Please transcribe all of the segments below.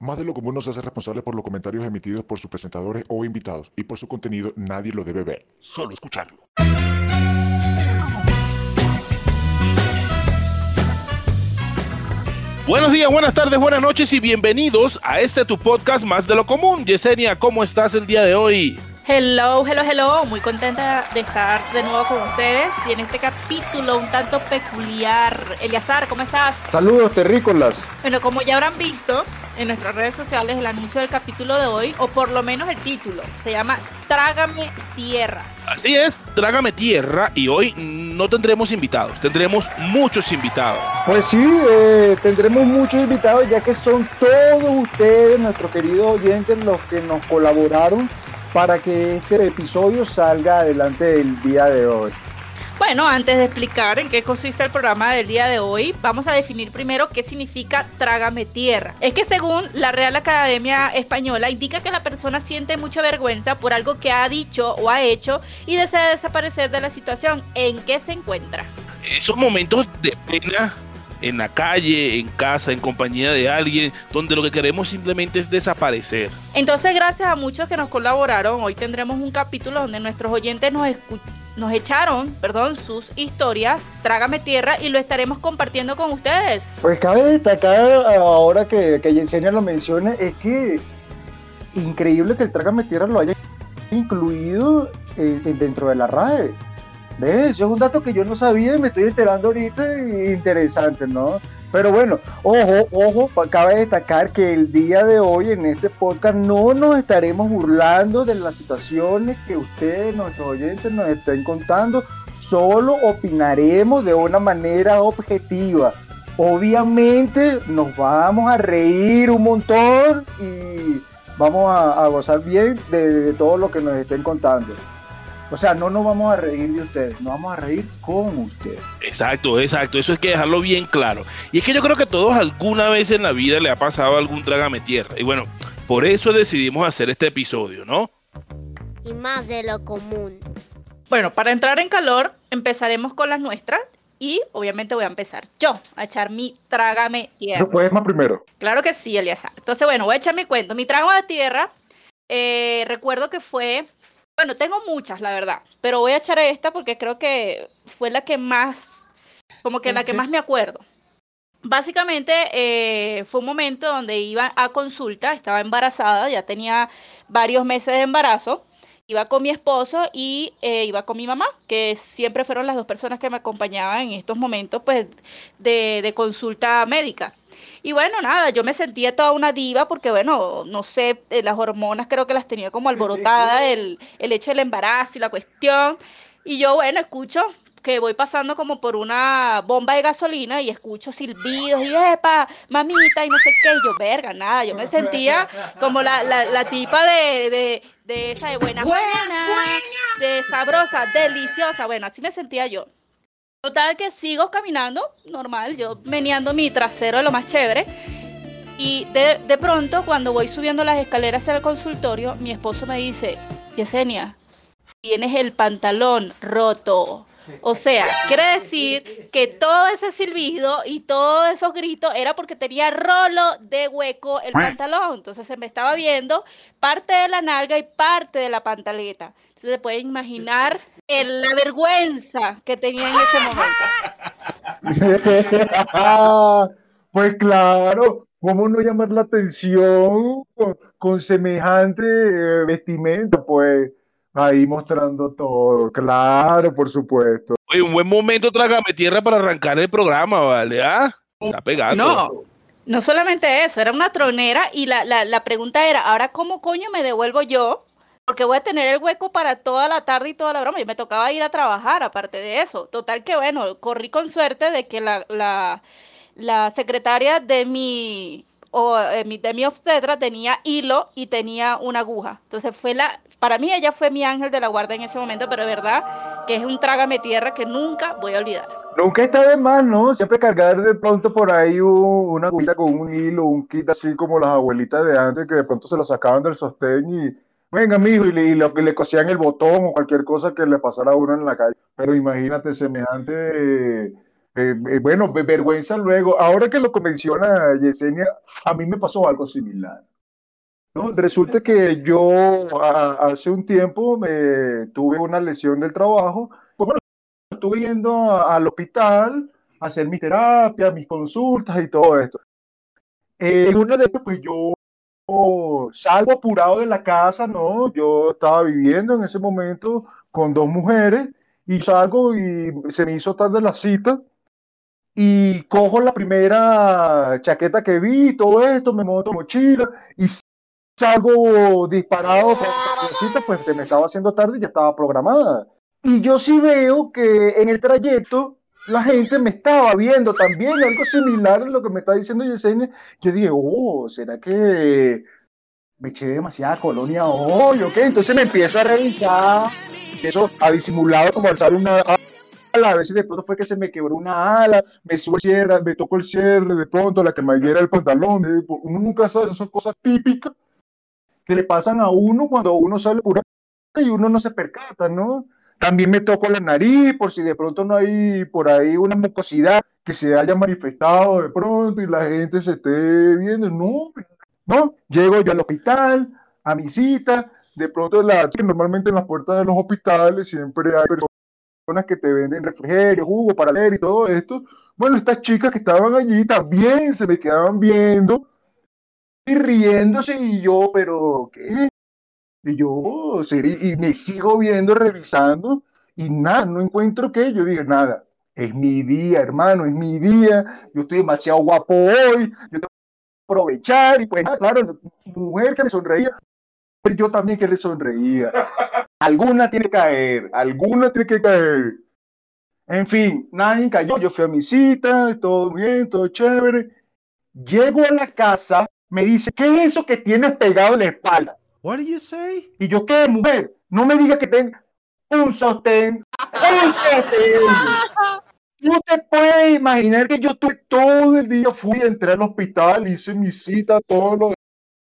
Más de lo común nos hace responsable por los comentarios emitidos por sus presentadores o invitados, y por su contenido nadie lo debe ver, solo escucharlo. Buenos días, buenas tardes, buenas noches y bienvenidos a este tu podcast más de lo común. Yesenia, ¿cómo estás el día de hoy? Hello, hello, hello. Muy contenta de estar de nuevo con ustedes y en este capítulo un tanto peculiar. Eliazar, ¿cómo estás? Saludos, terrícolas. Bueno, como ya habrán visto en nuestras redes sociales el anuncio del capítulo de hoy, o por lo menos el título, se llama Trágame Tierra. Así es, Trágame Tierra y hoy no tendremos invitados, tendremos muchos invitados. Pues sí, eh, tendremos muchos invitados ya que son todos ustedes, nuestros queridos oyentes, los que nos colaboraron para que este episodio salga adelante el día de hoy. Bueno, antes de explicar en qué consiste el programa del día de hoy, vamos a definir primero qué significa trágame tierra. Es que según la Real Academia Española, indica que la persona siente mucha vergüenza por algo que ha dicho o ha hecho y desea desaparecer de la situación en que se encuentra. Esos momentos de pena en la calle, en casa, en compañía de alguien, donde lo que queremos simplemente es desaparecer. Entonces, gracias a muchos que nos colaboraron, hoy tendremos un capítulo donde nuestros oyentes nos nos echaron, perdón, sus historias, Trágame Tierra, y lo estaremos compartiendo con ustedes. Pues cabe destacar ahora que, que Yesenia lo menciona, es que increíble que el Trágame Tierra lo haya incluido eh, dentro de la RAE. ¿Ves? Eso es un dato que yo no sabía y me estoy enterando ahorita interesante, ¿no? Pero bueno, ojo, ojo, cabe destacar que el día de hoy en este podcast no nos estaremos burlando de las situaciones que ustedes, nuestros oyentes, nos estén contando, solo opinaremos de una manera objetiva. Obviamente nos vamos a reír un montón y vamos a, gozar bien de todo lo que nos estén contando. O sea, no nos vamos a reír de ustedes, nos vamos a reír con ustedes. Exacto, exacto, eso hay que dejarlo bien claro. Y es que yo creo que a todos alguna vez en la vida le ha pasado algún trágame tierra. Y bueno, por eso decidimos hacer este episodio, ¿no? Y más de lo común. Bueno, para entrar en calor, empezaremos con las nuestras. Y obviamente voy a empezar yo a echar mi trágame tierra. ¿No puedes más primero? Claro que sí, Eliazar. Entonces, bueno, voy a echar mi cuento. Mi trago de tierra, eh, recuerdo que fue bueno, tengo muchas, la verdad, pero voy a echar esta porque creo que fue la que más, como que la que más me acuerdo. Básicamente eh, fue un momento donde iba a consulta, estaba embarazada, ya tenía varios meses de embarazo, iba con mi esposo y eh, iba con mi mamá, que siempre fueron las dos personas que me acompañaban en estos momentos pues, de, de consulta médica. Y bueno, nada, yo me sentía toda una diva porque, bueno, no sé, eh, las hormonas creo que las tenía como alborotadas, el, el hecho del embarazo y la cuestión. Y yo, bueno, escucho que voy pasando como por una bomba de gasolina y escucho silbidos y epa, mamita y no sé qué, y yo, verga, nada, yo me sentía como la, la, la tipa de, de, de esa de buena, buena, de sabrosa, deliciosa, bueno, así me sentía yo. Total que sigo caminando, normal, yo meneando mi trasero de lo más chévere. Y de, de pronto, cuando voy subiendo las escaleras hacia el consultorio, mi esposo me dice, Yesenia, tienes el pantalón roto. O sea, quiere decir que todo ese silbido y todos esos gritos era porque tenía rolo de hueco el pantalón. Entonces se me estaba viendo parte de la nalga y parte de la pantaleta. Entonces se puede imaginar la vergüenza que tenía en ese momento. pues claro, ¿cómo no llamar la atención con, semejante eh, vestimenta? Pues ahí mostrando todo, claro, por supuesto. Oye, un buen momento, trágame tierra para arrancar el programa, ¿vale? ¿Ah? Está pegando. No, no solamente eso, era una tronera y la, la, la pregunta era, ahora, ¿cómo coño me devuelvo yo porque voy a tener el hueco para toda la tarde y toda la broma. Y me tocaba ir a trabajar, aparte de eso. Total que, bueno, corrí con suerte de que la, la, la secretaria de mi, o, eh, de mi obstetra tenía hilo y tenía una aguja. Entonces fue la, para mí ella fue mi ángel de la guarda en ese momento, pero de verdad que es un trágame tierra que nunca voy a olvidar. Nunca está de más, ¿no? Siempre cargar de pronto por ahí una agujita con un hilo, un kit así como las abuelitas de antes que de pronto se lo sacaban del sostén y venga, mijo, y, le, lo que le cosían el botón o cualquier cosa que le pasara a uno en la calle. Pero imagínate semejante Eh, eh, bueno, vergüenza luego. Ahora que lo menciona Yesenia, a mí me pasó algo similar. ¿no? Resulta que yo hace un tiempo me, tuve una lesión del trabajo. Pues bueno, estuve yendo al hospital a hacer mi terapia, mis consultas y todo esto. en una de ellas, pues yo salgo apurado de la casa, ¿no? Yo estaba viviendo en ese momento con dos mujeres y salgo y se me hizo tarde la cita y cojo la primera chaqueta que vi, todo esto, me monto mochila y salgo disparado con la cita, pues se me estaba haciendo tarde y ya estaba programada. Y yo sí veo que en el trayecto la gente me estaba viendo también, algo similar a lo que me está diciendo Yesenia. Yo dije, oh, ¿será que me eché demasiada colonia hoy o qué? Entonces me empiezo a revisar, empiezo a disimular como alzar una ala, a si de pronto fue que se me quebró una ala, me sube el cierre, me tocó el cierre, de pronto la cremallera el pantalón, uno nunca sabe, esas cosas típicas que le pasan a uno cuando uno sale por y uno no se percata, ¿no? También me toco la nariz por si de pronto no hay por ahí una mucosidad que se haya manifestado de pronto y la gente se esté viendo. No. Llego yo al hospital, a mi cita. De pronto, la, normalmente en las puertas de los hospitales siempre hay personas que te venden refrigerio, jugo para leer y todo esto. Bueno, estas chicas que estaban allí también se me quedaban viendo y riéndose y yo, pero ¿qué? Y yo, y me sigo viendo, revisando, y nada, no encuentro qué. Yo digo, nada, es mi día, hermano, es mi día. Yo estoy demasiado guapo hoy, yo tengo que aprovechar. Y pues, nada, claro, mujer que me sonreía, pero yo también que le sonreía. Alguna tiene que caer, alguna tiene que caer. En fin, nadie cayó. Yo fui a mi cita, todo bien, todo chévere. Llego a la casa, me dice, ¿qué es eso que tienes pegado en la espalda? What do you say? Y yo, ¿qué, mujer? No me digas que tenga un sostén. ¡Un sostén! No te puedes imaginar que yo estuve todo el día, fui, entré al hospital, hice mi cita, todo lo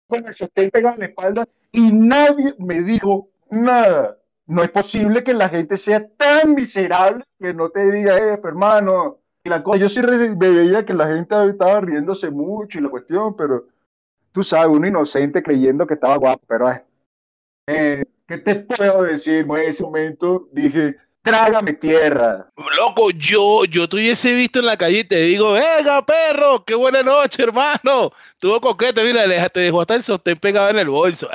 con el sostén pegado en la espalda y nadie me dijo nada. No es posible que la gente sea tan miserable que no te diga, eh, hermano. Y la cosa, yo sí veía que la gente estaba riéndose mucho y la cuestión, pero tú sabes, uno inocente creyendo que estaba guapo, pero eh, ¿qué te puedo decir? En ese momento dije, trágame tierra. Loco, yo, yo te hubiese visto en la calle y te digo, venga, perro, qué buena noche, hermano. Tuvo coquete, mira, te dejó hasta el sostén pegado en el bolso.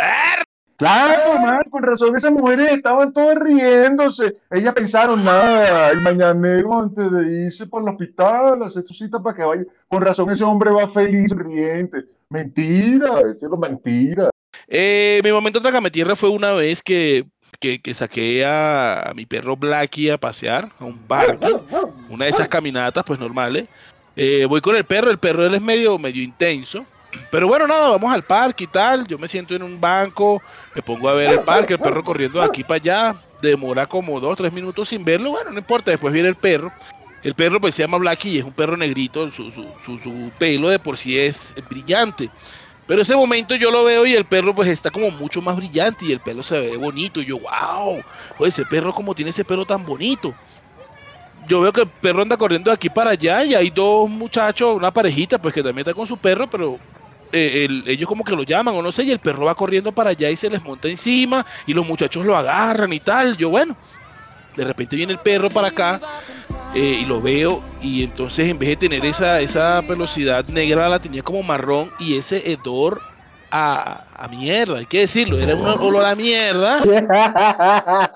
Claro, man, con razón esas mujeres estaban todas riéndose. Ellas pensaron, nada, el mañanero antes de irse por el hospital, hacer su cita para que vaya. Con razón ese hombre va feliz, riente. Mentira, es mentira. Eh, mi momento de tierra fue una vez que, que, saqué a, mi perro Blackie a pasear a un parque, una de esas caminatas pues normales. Eh, voy con el perro, el perro él es medio, medio intenso. Pero bueno, nada, vamos al parque y tal. Yo me siento en un banco, me pongo a ver el parque, el perro corriendo de aquí para allá. Demora como dos, tres minutos sin verlo. Bueno, no importa, después viene el perro. El perro pues se llama Blackie y es un perro negrito, su, su, su, pelo de por sí es brillante. Pero ese momento yo lo veo y el perro pues está como mucho más brillante y el pelo se ve bonito. Y yo, wow, ese perro como tiene ese pelo tan bonito. Yo veo que el perro anda corriendo de aquí para allá y hay dos muchachos, una parejita pues que también está con su perro, pero eh, ellos como que lo llaman o no sé, y el perro va corriendo para allá y se les monta encima y los muchachos lo agarran y tal. Yo bueno, de repente viene el perro para acá eh, y lo veo y entonces en vez de tener esa, esa velocidad negra la tenía como marrón y ese hedor a, a, mierda, hay que decirlo, era un olor a mierda.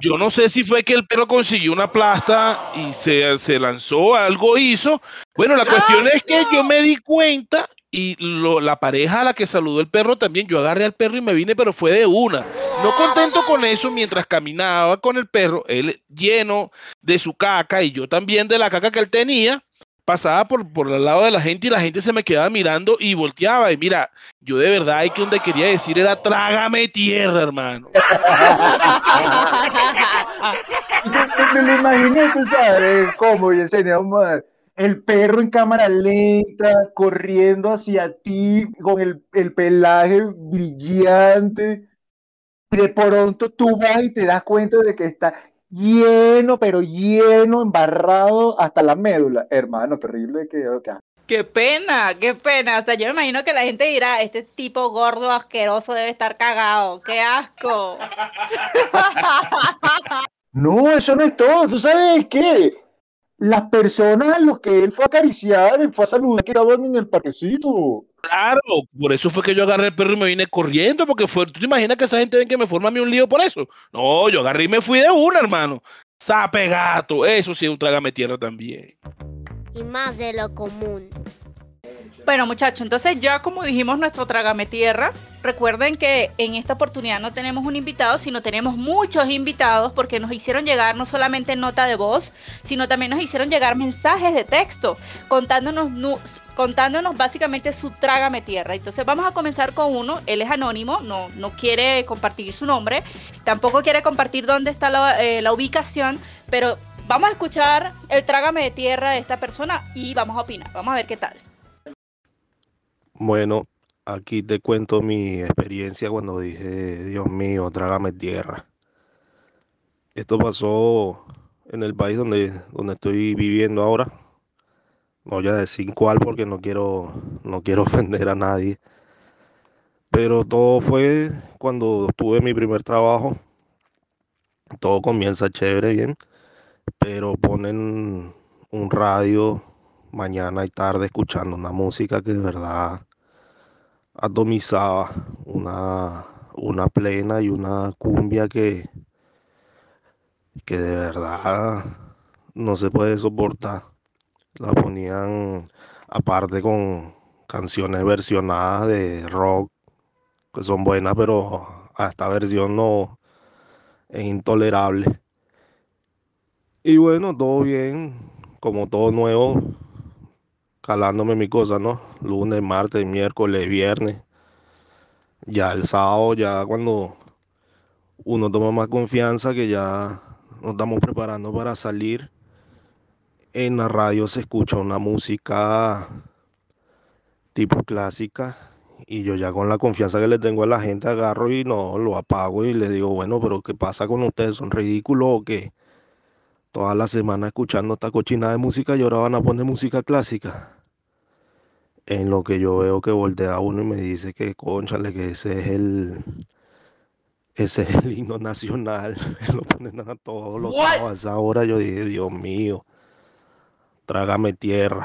Yo no sé si fue que el perro consiguió una plasta y se, se lanzó, algo hizo. Bueno, la cuestión es que yo me di cuenta y lo, la pareja a la que saludó el perro también, yo agarré al perro y me vine, pero fue de una. No contento con eso, mientras caminaba con el perro, él lleno de su caca y yo también de la caca que él tenía, pasaba por, por el lado de la gente y la gente se me quedaba mirando y volteaba. Y mira, yo de verdad hay que donde quería decir era trágame tierra, hermano. me, lo imaginé, tú sabes, cómo, Yesenia, el perro en cámara lenta, corriendo hacia ti con el, pelaje brillante. Y de pronto tú vas y te das cuenta de que está lleno, pero lleno, embarrado hasta la médula. Hermano, terrible que... que Qué pena, qué pena. O sea, yo me imagino que la gente dirá, este tipo gordo, asqueroso debe estar cagado. ¡Qué asco! No, eso no es todo. ¿Tú sabes qué? Las personas a los que él fue a acariciar, él fue a saludar que estaban en el parquecito. Claro, por eso fue que yo agarré el perro y me vine corriendo, porque fue, ¿tú te imaginas que esa gente ven que me forma a mí un lío por eso? No, yo agarré y me fui de una, hermano. Sape gato, eso sí es un trágame tierra también. Y más de lo común. Bueno, muchachos, entonces ya como dijimos nuestro trágame tierra, recuerden que en esta oportunidad no tenemos un invitado, sino tenemos muchos invitados porque nos hicieron llegar no solamente nota de voz, sino también nos hicieron llegar mensajes de texto contándonos, contándonos básicamente su trágame tierra. Entonces vamos a comenzar con uno, él es anónimo, no, no quiere compartir su nombre, tampoco quiere compartir dónde está la, eh, la ubicación, pero vamos a escuchar el trágame de tierra de esta persona y vamos a opinar, vamos a ver qué tal. Bueno, aquí te cuento mi experiencia cuando dije, Dios mío, trágame tierra. Esto pasó en el país donde, donde estoy viviendo ahora. No voy a decir cuál porque no quiero, no quiero ofender a nadie. Pero todo fue cuando tuve mi primer trabajo. Todo comienza chévere, bien. Pero ponen un radio mañana y tarde escuchando una música que de verdad atomizaba, una, una plena y una cumbia que, que de verdad no se puede soportar. La ponían aparte con canciones versionadas de rock que son buenas, pero a esta versión no es intolerable. Y bueno, todo bien, como todo nuevo, calándome mi cosa, ¿no? Lunes, martes, miércoles, viernes. Ya el sábado, ya cuando uno toma más confianza, que ya nos estamos preparando para salir, en la radio se escucha una música tipo clásica. Y yo ya con la confianza que le tengo a la gente agarro y no lo apago y le digo, bueno, pero ¿qué pasa con ustedes? ¿Son ridículos o qué? Toda la semana escuchando esta cochina de música y ahora van a poner música clásica en lo que yo veo que voltea uno y me dice que conchale, que ese es el ese es el himno nacional, lo ponen a todos los sábados a esa hora, yo dije, Dios mío, trágame tierra.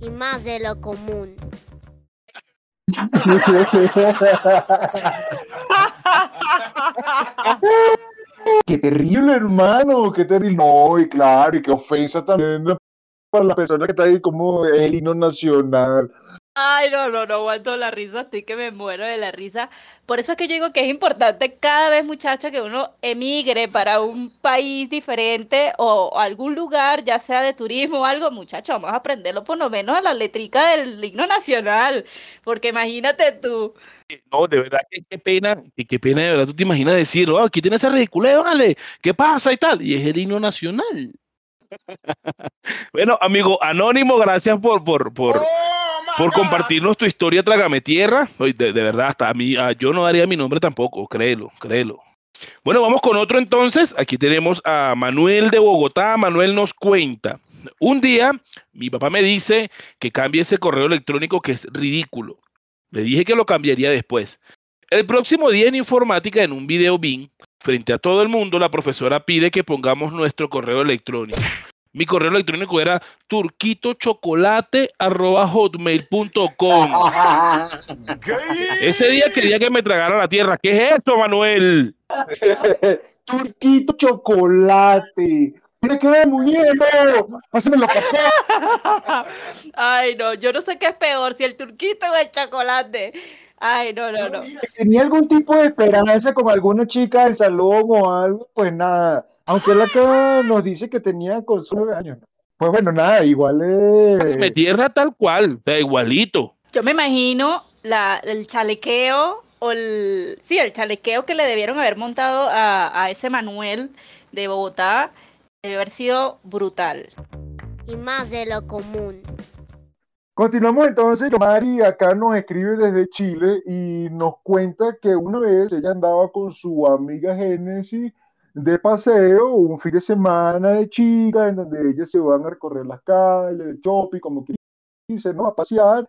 Y más de lo común. Qué terrible, hermano, qué terrible. No, y claro, y qué ofensa también para la persona que está ahí como el himno nacional. Ay, no, no, no aguanto la risa, estoy que me muero de la risa. Por eso es que yo digo que es importante cada vez, muchacho, que uno emigre para un país diferente o algún lugar, ya sea de turismo o algo, muchacho, vamos a aprenderlo por lo menos a la letrica del himno nacional, porque imagínate tú. No, de verdad, que qué pena, qué pena, de verdad, tú te imaginas decir, oh, aquí tiene ese ridículo, vale, ¿qué pasa y tal? Y es el himno nacional. bueno, amigo Anónimo, gracias por, por, por, por compartirnos tu historia, Trágame Tierra. De, de verdad, hasta a mí, ah, yo no daría mi nombre tampoco, créelo, créelo. Bueno, vamos con otro entonces. Aquí tenemos a Manuel de Bogotá. Manuel nos cuenta. Un día, mi papá me dice que cambie ese correo electrónico que es ridículo. Le dije que lo cambiaría después. El próximo día en informática, en un video BIM, frente a todo el mundo, la profesora pide que pongamos nuestro correo electrónico. Mi correo electrónico era turquitochocolate.hotmail.com. Ese día quería que me tragara la tierra. ¿Qué es esto, Manuel? Turquito chocolate. Mira que muñeco. Pásamelo, papá. Ay, no, yo no sé qué es peor, si el turquito o el chocolate. Ay, no, no, no. Tenía algún tipo de esperanza con alguna chica del salón o algo, pues nada. Aunque él acá nos dice que tenía con nueve años. Pues bueno, nada, igual Me es. tierra tal cual, o sea, igualito. Yo me imagino la, el chalequeo o el... Sí, el chalequeo que le debieron haber montado a, a ese Manuel de Bogotá debe haber sido brutal. Y más de lo común. Continuamos entonces. Mari acá nos escribe desde Chile y nos cuenta que una vez ella andaba con su amiga Génesis de paseo, un fin de semana de chicas, en donde ellas se van a recorrer las calles, de shopping, como que dice, ¿no? A pasear.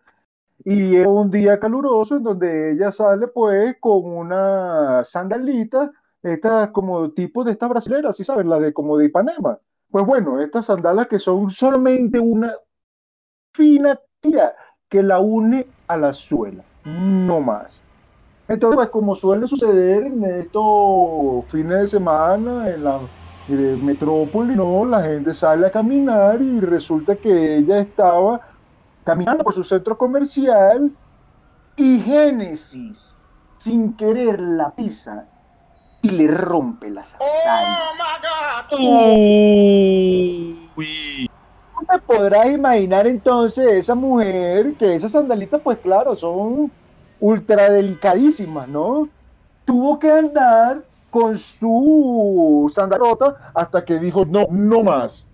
Y es un día caluroso en donde ella sale pues con una sandalita, estas como tipo de estas brasileras, ¿sí saben? La de como de Ipanema. Pues bueno, estas sandalas que son solamente una fina tira que la une a la suela, no más. Entonces, pues como suele suceder en estos fines de semana en la eh, metrópoli, ¿no? La gente sale a caminar y resulta que ella estaba caminando por su centro comercial y Génesis, sin querer, la pisa y le rompe la sandalia. Uy. ¿Cómo te podrás imaginar entonces esa mujer que esas sandalitas, pues claro, son ultra delicadísimas, ¿no? Tuvo que andar con su sandalota hasta que dijo, no, no más.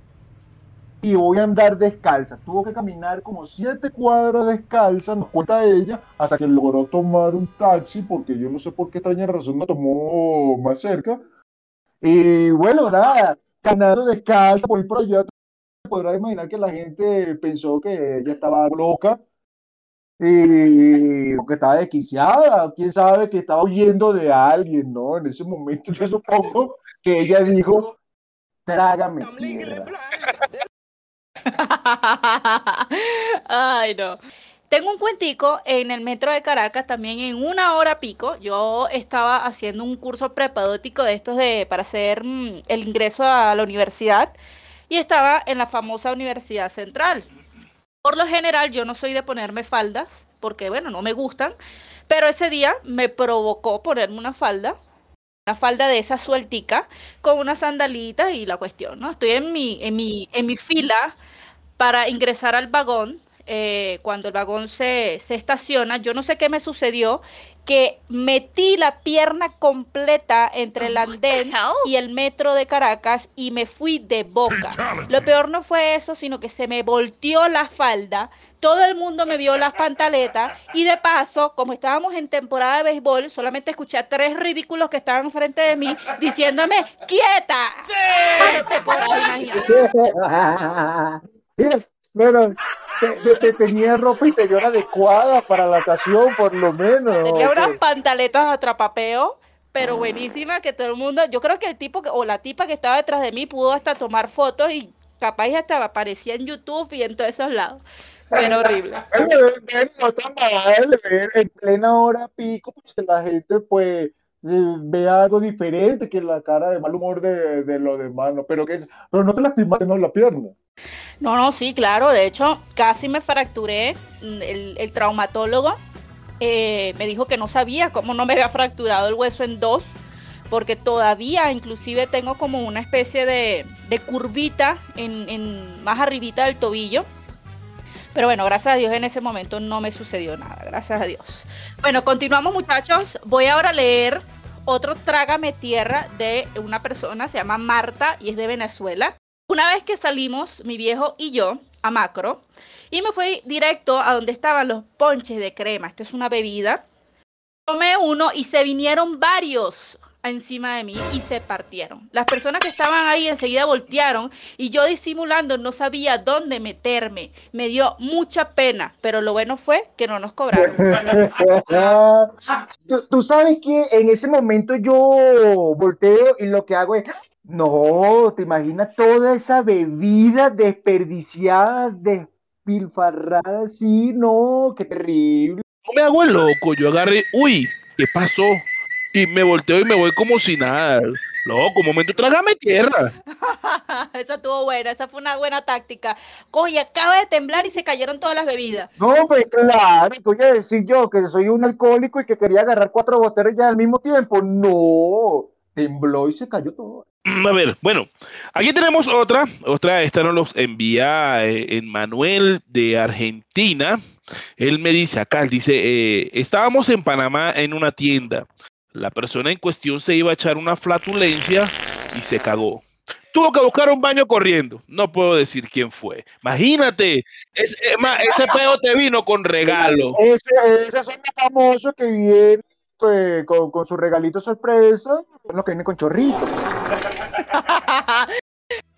Y voy a andar descalza. Tuvo que caminar como siete cuadras descalza, nos cuenta ella, hasta que logró tomar un taxi, porque yo no sé por qué extraña razón no tomó más cerca. Y bueno, nada, caminando descalza por ir por allá, podrás imaginar que la gente pensó que ella estaba loca y o que estaba desquiciada, quién sabe que estaba huyendo de alguien, ¿no? En ese momento yo supongo que ella dijo, trágame tierra. Ay, no. Tengo un cuentico en el metro de Caracas, también en una hora pico. Yo estaba haciendo un curso prepadótico de estos de para hacer mm, el ingreso a la universidad y estaba en la famosa Universidad Central. Por lo general, yo no soy de ponerme faldas, porque bueno, no me gustan, pero ese día me provocó ponerme una falda, una falda de esa sueltica, con una sandalita y la cuestión, ¿no? Estoy en mi, en mi, en mi fila para ingresar al vagón. eh, cuando el vagón se, se estaciona, yo no sé qué me sucedió, que metí la pierna completa entre el andén y el metro de Caracas y me fui de boca. Lo peor no fue eso, sino que se me volteó la falda, todo el mundo me vio las pantaletas y de paso, como estábamos en temporada de béisbol, solamente escuché a tres ridículos que estaban frente de mí diciéndome, quieta. Mira, bueno, te, te- te tenía ropa interior adecuada para la ocasión, por lo menos. Tenía ¿o unas pantaletas atrapapeo, pero buenísima que todo el mundo, yo creo que el tipo o la tipa que estaba detrás de mí pudo hasta tomar fotos y capaz hasta aparecía en YouTube y en todos esos lados. Pero horrible. No está mal ver en plena hora pico, pues que la gente pues eh, vea algo diferente que la cara de mal humor de, de los demás, ¿no? Pero, que es, pero no te lastimaste no la pierna. No, no, sí, claro. De hecho, casi me fracturé. Mm, El, traumatólogo eh, me dijo que no sabía cómo no me había fracturado el hueso en dos, porque todavía inclusive tengo como una especie de, curvita en, en más arribita del tobillo. Pero bueno, gracias a Dios en ese momento no me sucedió nada, gracias a Dios. Bueno, continuamos muchachos. Voy ahora a leer otro Trágame Tierra de una persona, se llama Marta y es de Venezuela. Una vez que salimos, mi viejo y yo, a Macro, y me fui directo a donde estaban los ponches de crema. Esto es una bebida. Tomé uno y se vinieron varios encima de mí y se partieron. Las personas que estaban ahí enseguida voltearon y yo disimulando no sabía dónde meterme. Me dio mucha pena, pero lo bueno fue que no nos cobraron. tú, tú sabes que en ese momento yo volteo y lo que hago es, no, te imaginas toda esa bebida desperdiciada, despilfarrada, sí, no, qué terrible. No me hago el loco, yo agarré, uy, ¿qué pasó? Y me volteo y me voy como si nada. Loco, un momento, trágame tierra. esa estuvo buena, esa fue una buena táctica. Oye, acaba de temblar y se cayeron todas las bebidas. No, pues claro, voy a decir yo que soy un alcohólico y que quería agarrar cuatro botellas al mismo tiempo. No, tembló y se cayó todo. Mm, A ver, bueno, aquí tenemos otra, otra, esta nos los envía eh, Manuel de Argentina. Él me dice acá, dice, eh, estábamos en Panamá en una tienda. La persona en cuestión se iba a echar una flatulencia y se cagó. Tuvo que buscar un baño corriendo. No puedo decir quién fue. Imagínate, es, ese pedo te vino con regalo. Ese, esos son que vienen pues, con, con su regalito sorpresa, los que vienen con chorritos.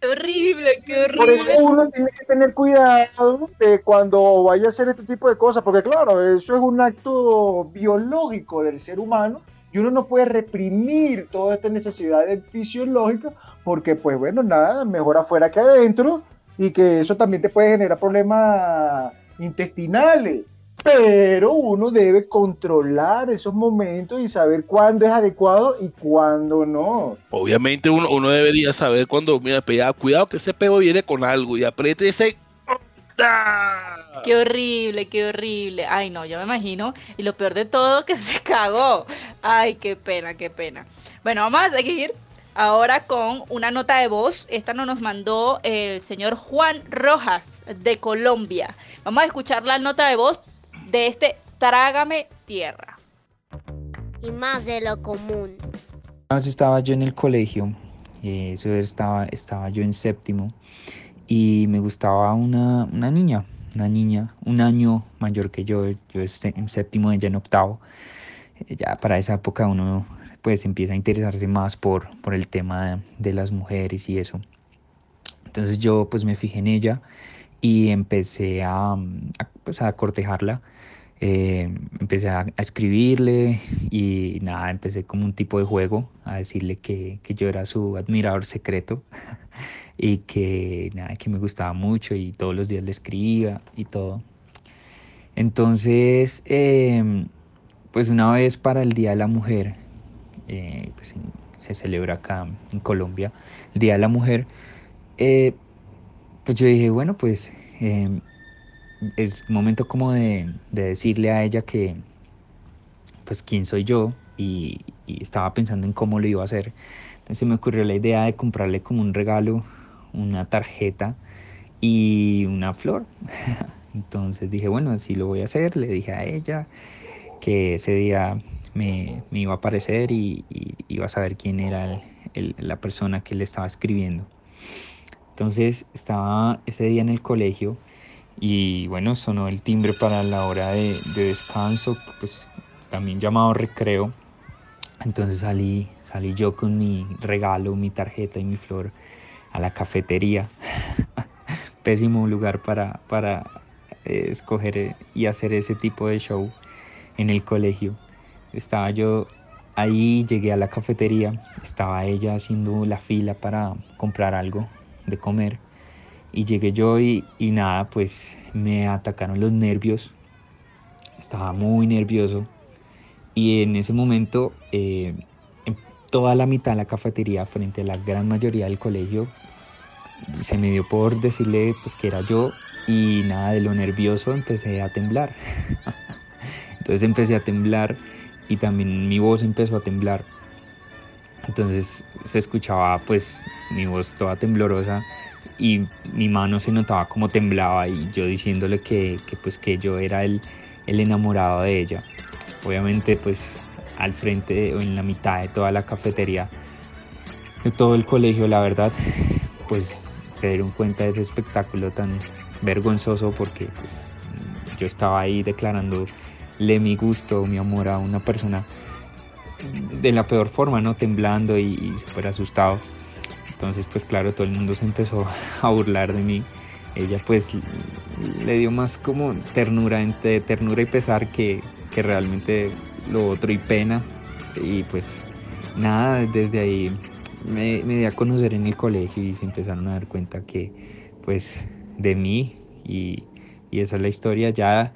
Qué horrible, qué Por eso horrible. uno tiene que tener cuidado de cuando vaya a hacer este tipo de cosas, porque claro, eso es un acto biológico del ser humano y uno no puede reprimir todas estas necesidades fisiológicas porque pues bueno, nada, mejor afuera que adentro y que eso también te puede generar problemas intestinales. Pero uno debe controlar esos momentos y saber cuándo es adecuado y cuándo no. Obviamente uno, uno debería saber cuando, mira, pega, cuidado que ese pego viene con algo y apriete ese... ¡Ah! Qué horrible, qué horrible. Ay, no, yo me imagino. Y lo peor de todo, que se cagó. Ay, qué pena, qué pena. Bueno, vamos a seguir ahora con una nota de voz. Esta nos mandó el señor Juan Rojas de Colombia. Vamos a escuchar la nota de voz de este Trágame Tierra. y más de lo común. Una vez estaba yo en el colegio, eh, eso estaba, estaba yo en séptimo, y me gustaba una, una niña, una niña, un año mayor que yo, yo este- en séptimo, ella en octavo. Eh, Ya para esa época uno pues empieza a interesarse más por, por el tema de, de las mujeres y eso. Entonces yo pues me fijé en ella y empecé a, a, pues, a cortejarla. Eh, empecé a, a escribirle y nada, empecé como un tipo de juego a decirle que, que yo era su admirador secreto y que nada, que me gustaba mucho y todos los días le escribía y todo. Entonces, em, pues una vez para el Día de la Mujer, eh, pues se celebra acá en Colombia, el Día de la Mujer, eh, pues yo dije, bueno, pues em, es momento como de, de decirle a ella que, pues, quién soy yo y, y estaba pensando en cómo lo iba a hacer. Entonces me ocurrió la idea de comprarle como un regalo, una tarjeta y una flor. Entonces dije, bueno, así lo voy a hacer. Le dije a ella que ese día me, me iba a aparecer y, y iba a saber quién era el- el- la persona que le estaba escribiendo. Entonces estaba ese día en el colegio y bueno, sonó el timbre para la hora de, de descanso, pues también llamado recreo. Entonces salí, salí yo con mi regalo, mi tarjeta y mi flor a la cafetería. Pésimo lugar para, para eh, escoger eh, y hacer ese tipo de show en el colegio. Estaba yo ahí, llegué a la cafetería, estaba ella haciendo la fila para comprar algo de comer. Y llegué yo y, y nada, pues me atacaron los nervios. Estaba muy nervioso. Y en ese momento, eh, en toda la mitad de la cafetería, frente a la gran mayoría del colegio, se me dio por decirle pues, que era yo. Y nada, de lo nervioso empecé a temblar. Entonces empecé a temblar y también mi voz empezó a temblar. Entonces se escuchaba pues mi voz toda temblorosa y mi mano se notaba como temblaba y yo diciéndole que, que, pues que yo era el, el enamorado de ella. Obviamente pues al frente o en la mitad de toda la cafetería, de todo el colegio, la verdad, pues se dieron cuenta de ese espectáculo tan vergonzoso porque pues, yo estaba ahí declarándole mi gusto, mi amor a una persona de la peor forma, ¿no? Temblando y, y súper asustado. Entonces, pues claro, todo el mundo se empezó a burlar de mí. Ella pues le dio más como ternura, entre ternura y pesar que, que realmente lo otro y pena. Y pues nada, desde ahí me, me di a conocer en el colegio y se empezaron a dar cuenta que pues de mí y, y esa es la historia. Ya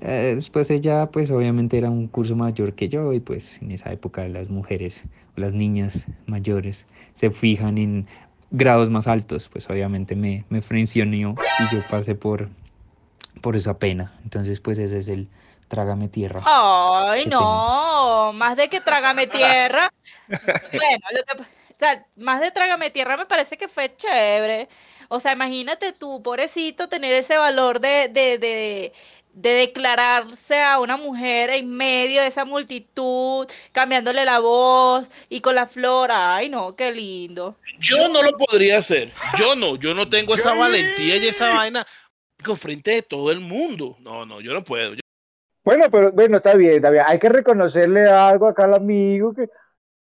eh, después ella pues obviamente era un curso mayor que yo y pues en esa época las mujeres o las niñas mayores se fijan en grados más altos, pues obviamente me, me frencionó y yo pasé por, por esa pena. Entonces pues ese es el trágame tierra. Ay, no, más de que trágame tierra. Bueno, lo que, o sea, más de trágame tierra me parece que fue chévere. O sea, imagínate tú, pobrecito, tener ese valor de, de, de, de declararse a una mujer en medio de esa multitud, cambiándole la voz y con la flor. Ay, no, qué lindo. Yo no lo podría hacer. Yo no, yo no tengo esa valentía y esa vaina con frente de todo el mundo. No, no, yo no puedo. Yo- Bueno, pero bueno, está bien, está bien. Hay que reconocerle algo acá al amigo que,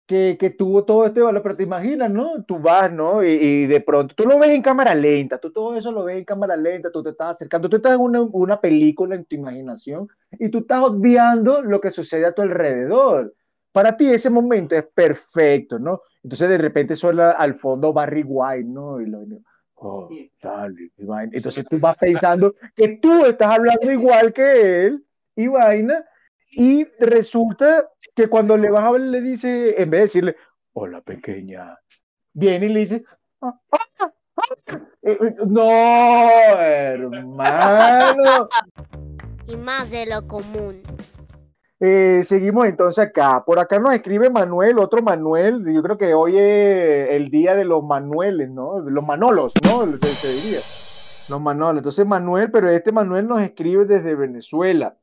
que, que tuvo todo este valor, pero te imaginas, ¿no? Tú vas, ¿no? Y, y de pronto, tú lo ves en cámara lenta, tú todo eso lo ves en cámara lenta, tú te estás acercando, tú estás en una, una película en tu imaginación y tú estás obviando lo que sucede a tu alrededor. Para ti ese momento es perfecto, ¿no? Entonces de repente suena al fondo Barry White, ¿no? Y lo, oh, dale, y vaina. Entonces tú vas pensando que tú estás hablando igual que él y vaina, y resulta que cuando le vas a hablar le dice, en vez de decirle, hola pequeña, viene y le dice, "Ah, ah, ah". Eh, eh, no, hermano. y más de lo común. Eh, seguimos entonces acá. Por acá nos escribe Manuel, otro Manuel. Yo creo que hoy es el día de los Manueles, ¿no? Los Manolos, ¿no? Se, se diría. Los Manolos. Entonces Manuel, pero este Manuel nos escribe desde Venezuela.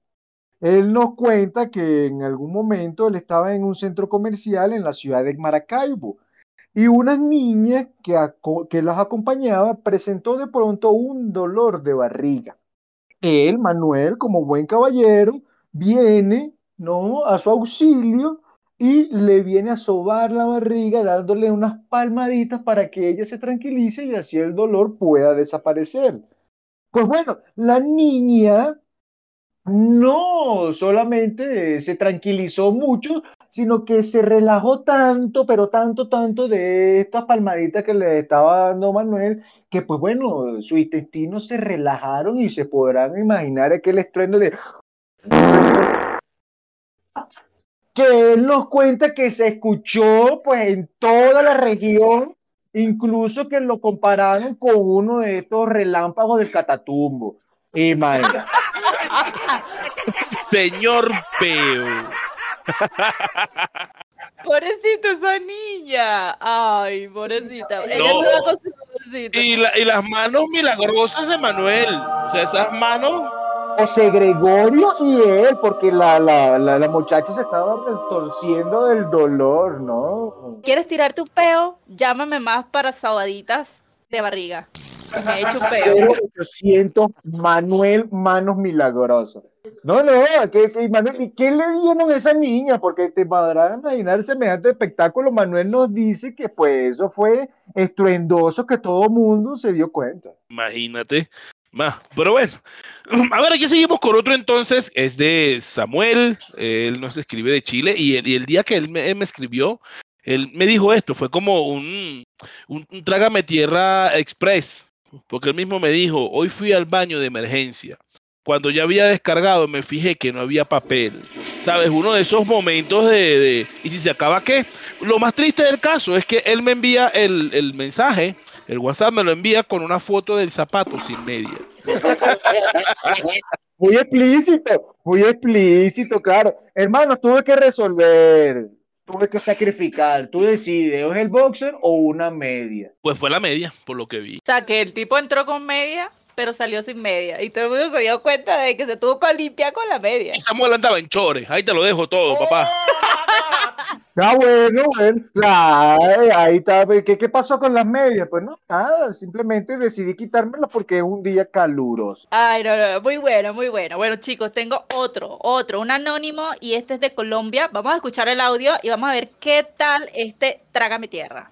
Él nos cuenta que en algún momento él estaba en un centro comercial en la ciudad de Maracaibo y una niña que, aco- que las acompañaba presentó de pronto un dolor de barriga. Él, Manuel, como buen caballero, viene, ¿no? A su auxilio y le viene a sobar la barriga dándole unas palmaditas para que ella se tranquilice y así el dolor pueda desaparecer. Pues bueno, la niña no solamente se tranquilizó mucho, sino que se relajó tanto, pero tanto, tanto de estas palmaditas que le estaba dando Manuel, que pues bueno, sus intestinos se relajaron y se podrán imaginar aquel estruendo de que él nos cuenta que se escuchó pues en toda la región, incluso que lo compararon con uno de estos relámpagos del Catatumbo. Imagínate. Señor Peo. Pobrecita esa niña. Ay, pobrecita. Ella No. con su. Y, la- y las manos milagrosas de Manuel. O sea, esas manos. José Gregorio y él, porque la, la, la, la muchacha se estaba retorciendo del dolor, ¿no? ¿Quieres tirarte un peo? Llámame más para sabaditas de barriga. Me he hecho un peo. 0800 Manuel Manos Milagrosas. No, no, que, que Manuel, ¿y qué le dieron a esa niña? Porque te podrás imaginar semejante espectáculo. Manuel nos dice que pues eso fue estruendoso, que todo mundo se dio cuenta. Imagínate. Más. Pero bueno. A ver, aquí seguimos con otro entonces. Es de Samuel. Él nos escribe de Chile. Y el, y el día que él me, él me escribió, él me dijo esto. Fue como un, un, un trágame tierra express. Porque él mismo me dijo, hoy fui al baño de emergencia. Cuando ya había descargado, me fijé que no había papel. ¿Sabes? Uno de esos momentos de, de- ¿Y si se acaba qué? Lo más triste del caso es que él me envía el, el mensaje, el WhatsApp me lo envía con una foto del zapato sin media. Muy explícito, muy explícito, claro. Hermano, tuve que resolver, tuve que sacrificar. Tú decides, ¿o es el boxer o una media? Pues fue la media, por lo que vi. O sea, que el tipo entró con media, pero salió sin media. Y todo el mundo se dio cuenta de que se tuvo que limpiar con la media. Y Samuel andaba en chores. Ahí te lo dejo todo, papá. Ah, bueno, bueno, claro, ahí está. ¿Qué, qué pasó con las medias? Pues no, nada, simplemente decidí quitármelas porque es un día caluroso. Ay, no, no, muy bueno, muy bueno. Bueno, chicos, tengo otro, otro, un anónimo y este es de Colombia. Vamos a escuchar el audio y vamos a ver qué tal este Trágame Tierra.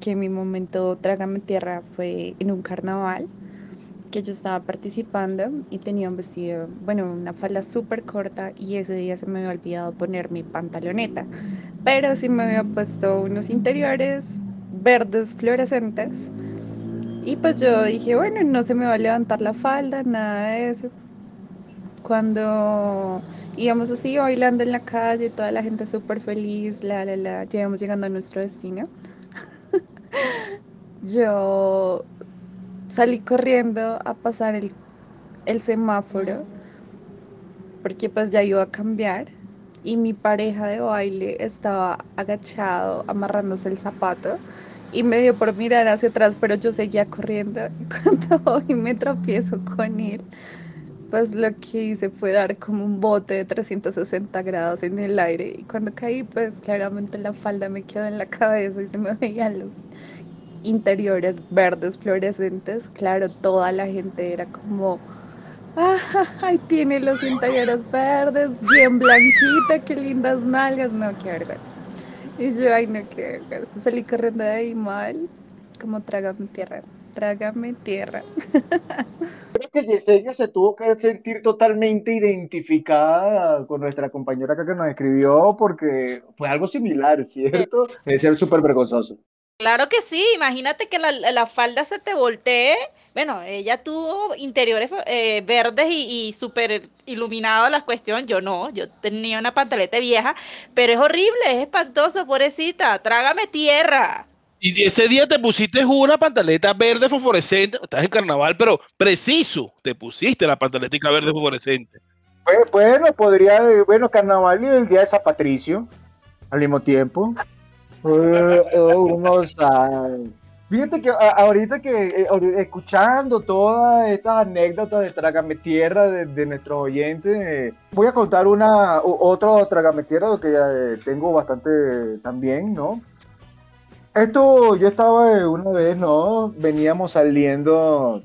que mi momento Trágame Tierra fue en un carnaval que yo estaba participando y tenía un vestido, bueno, una falda súper corta y ese día se me había olvidado poner mi pantaloneta, pero sí me había puesto unos interiores verdes fluorescentes y pues yo dije, bueno, no se me va a levantar la falda, nada de eso. Cuando íbamos así bailando en la calle, toda la gente súper feliz, la, la, la, ya íbamos llegando a nuestro destino. Yo salí corriendo a pasar el, el semáforo porque pues ya iba a cambiar y mi pareja de baile estaba agachado amarrándose el zapato y me dio por mirar hacia atrás, pero yo seguía corriendo y cuando hoy me tropiezo con él, pues lo que hice fue dar como un bote de 360 grados en el aire y cuando caí pues claramente la falda me quedó en la cabeza y se me veían los interiores verdes fluorescentes, claro, toda la gente era como Ay, tiene los interiores verdes, bien blanquita, qué lindas nalgas. No, qué vergüenza. Y yo, ay, no, qué vergüenza. Salí corriendo de ahí mal, como trágame tierra, trágame tierra. Creo que Yesenia se tuvo que sentir totalmente identificada con nuestra compañera acá que nos escribió porque fue algo similar, ¿cierto? Es ser súper vergonzoso. Claro que sí, imagínate que la, la falda se te voltee. Bueno, ella tuvo interiores eh, verdes y, y súper iluminado la cuestión. Yo no, yo tenía una pantaleta vieja, pero es horrible, es espantoso, pobrecita. Trágame tierra. Y si ese día te pusiste una pantaleta verde fosforescente, estás en carnaval, pero preciso, te pusiste la pantaletica verde fosforescente. Pues, bueno, podría, bueno, carnaval y el día de San Patricio, al mismo tiempo. Uno sabe. Fíjate que ahorita que eh, escuchando todas estas anécdotas de Trágame Tierra de, nuestros oyentes, voy a contar una otro Trágame Tierra que eh, tengo bastante también, ¿no? Esto yo estaba eh, una vez, ¿no? Veníamos saliendo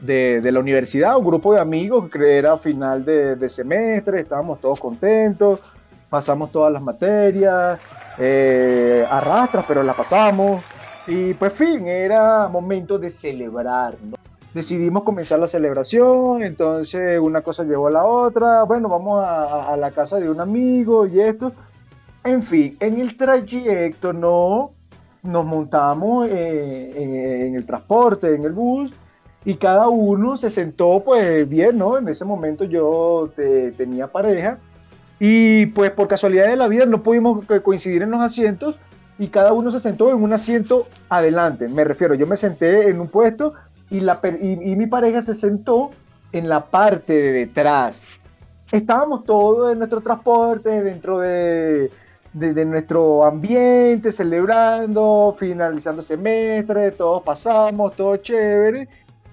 de, de la universidad, un grupo de amigos, que era final de, de semestre, estábamos todos contentos, pasamos todas las materias, eh, arrastras, pero las pasamos. Y pues fin, era momento de celebrar, ¿no? Decidimos comenzar la celebración, entonces una cosa llevó a la otra, bueno, vamos a, a- la casa de un amigo y esto. En fin, en el trayecto, ¿no? Nos montamos eh, en, en el transporte, en el bus, y cada uno se sentó, pues bien, ¿no? En ese momento yo te- tenía pareja, y pues por casualidad de la vida no pudimos co- coincidir en los asientos, y cada uno se sentó en un asiento adelante. Me refiero, yo me senté en un puesto y, la, y mi pareja se sentó en la parte de detrás. Estábamos todos en nuestro transporte, dentro de, de- de nuestro ambiente, celebrando, finalizando semestre, todos pasamos, todo chévere.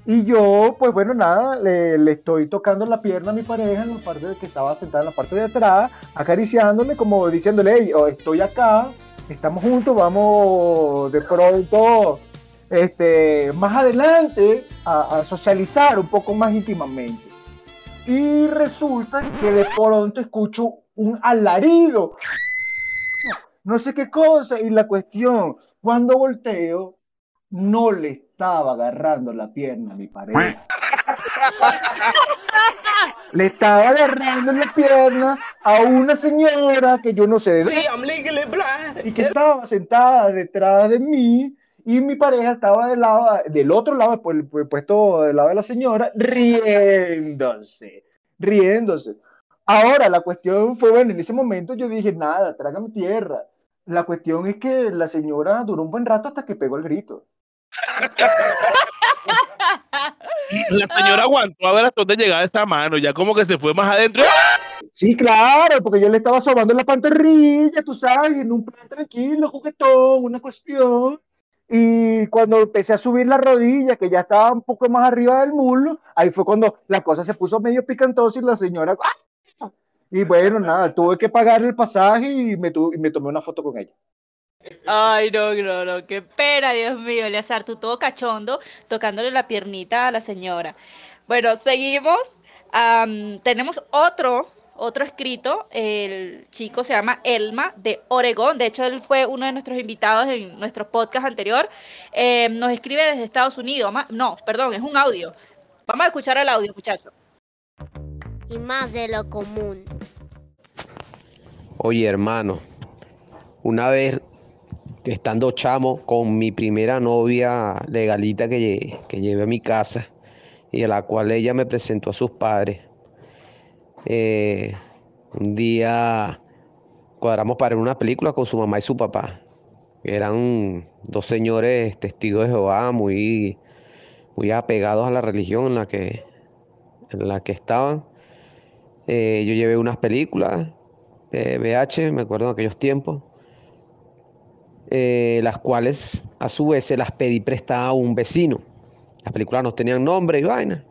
Y yo, pues bueno, nada, le, le estoy tocando la pierna a mi pareja en la parte que estaba sentada en la parte de atrás, acariciándole, como diciéndole, hey, oh, estoy acá, estamos juntos, vamos de pronto, este, más adelante a, socializar un poco más íntimamente. Y resulta que de pronto escucho un alarido, no sé qué cosa, y la cuestión, cuando volteo, no le estaba agarrando la pierna a mi pareja. Le estaba agarrando la pierna a una señora que yo no sé de dónde y que estaba sentada detrás de mí y mi pareja estaba del lado, del otro lado, pues, pues, puesto del lado de la señora, riéndose, riéndose. Ahora, la cuestión fue, bueno, en ese momento yo dije, nada, trágame tierra. La cuestión es que la señora duró un buen rato hasta que pegó el grito. La señora aguantó a ver hasta dónde llegaba esa mano, ya como que se fue más adentro. Sí, claro, porque yo le estaba sobando la pantorrilla, tú sabes, en un plan tranquilo, juguetón, una cuestión. Y cuando empecé a subir la rodilla, que ya estaba un poco más arriba del muslo, ahí fue cuando la cosa se puso medio picantosa y la señora... ¡ah! Y bueno, nada, tuve que pagar el pasaje y me, tu- y me tomé una foto con ella. Ay, no, no, no, qué pena, Dios mío, Eleazar, tú todo cachondo, tocándole la piernita a la señora. Bueno, seguimos. Tenemos otro, otro escrito. El chico se llama Elma de Oregón. De hecho, él fue uno de nuestros invitados en nuestro podcast anterior. Eh, nos escribe desde Estados Unidos. No, perdón, es un audio. Vamos a escuchar el audio, muchachos. y más de lo común. Oye, hermano, una vez estando chamo con mi primera novia legalita que, lle- que llevé a mi casa y a la cual ella me presentó a sus padres, eh, un día cuadramos para una película con su mamá y su papá. Eran dos señores testigos de Jehová muy, muy apegados a la religión en la que, en la que estaban. Eh, yo llevé unas películas de VH, me acuerdo en aquellos tiempos, eh, las cuales a su vez se las pedí prestada a un vecino. Las películas no tenían nombre y vaina.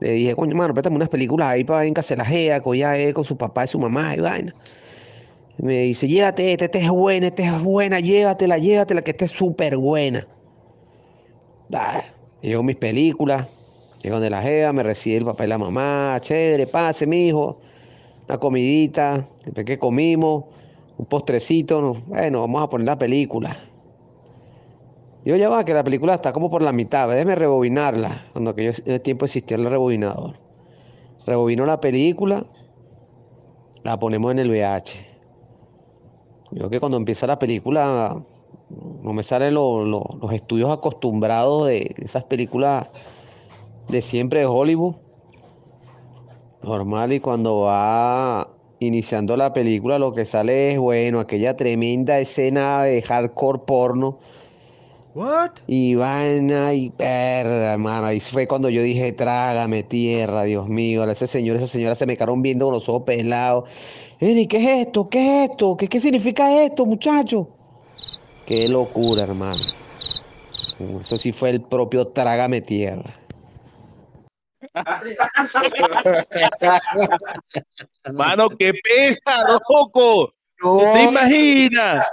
Le dije, coño, mano, préstame unas películas ahí para que se las ya eh, con su papá y su mamá y vaina. Me dice, llévate esta, es buena, esta es buena, llévatela, llévatela, que esta es súper buena. Llevo mis películas, Llego donde la jeva, me recibe el papá y la mamá, chévere, pase, mijo, una comidita, después que comimos, un postrecito, no, bueno, vamos a poner la película. Yo ya va, que la película está como por la mitad, déjeme rebobinarla, cuando aquello en tiempo existía el rebobinador. Rebobino la película, la ponemos en el VH. Yo que cuando empieza la película no me salen lo- los estudios acostumbrados de esas películas de siempre de Hollywood. Normal, y cuando va iniciando la película lo que sale es, bueno, aquella tremenda escena de hardcore porno. Y vaina y perra, hermano. Ahí fue cuando yo dije, trágame tierra, Dios mío. Ese señor, esa señora se me quedaron viendo con los ojos pelados. Eri, ¿qué es esto? ¿Qué es esto? ¿Qué, qué significa esto, muchacho? Qué locura, hermano. Eso sí fue el propio trágame tierra. Mano, qué pesa, loco. ¿Tú te imaginas?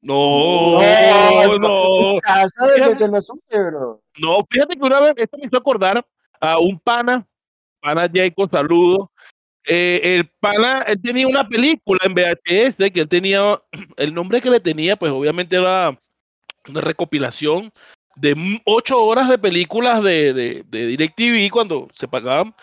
No, No, no. Casa de. No, fíjate que una vez, esto me hizo acordar a un pana, pana Jacob, saludo. Eh, el pana, él tenía una película en VHS, que él tenía, el nombre que le tenía, pues obviamente era una recopilación de ocho horas de películas de, de, de DirecTV cuando se pagaban.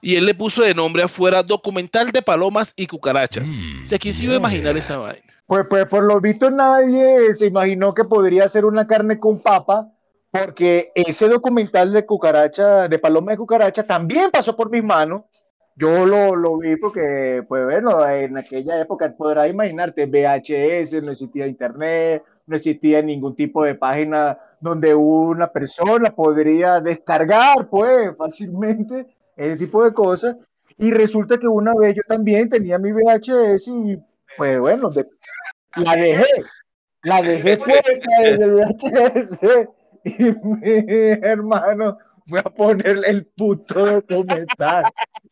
Y él le puso de nombre afuera documental de palomas y cucarachas. O sea, ¿quién se iba a imaginar esa vaina? Pues, pues por lo visto nadie se imaginó que podría ser una carne con papa, porque ese documental de cucaracha, de paloma de cucaracha, también pasó por mis manos. Yo lo, lo vi porque, pues bueno, en aquella época podrás imaginarte, VHS, no existía internet, no existía ningún tipo de página donde una persona podría descargar, pues, fácilmente ese tipo de cosas. Y resulta que una vez yo también tenía mi VHS y, pues bueno, de- la dejé, la dejé puesta desde el VHS y mi hermano fue a poner el puto documental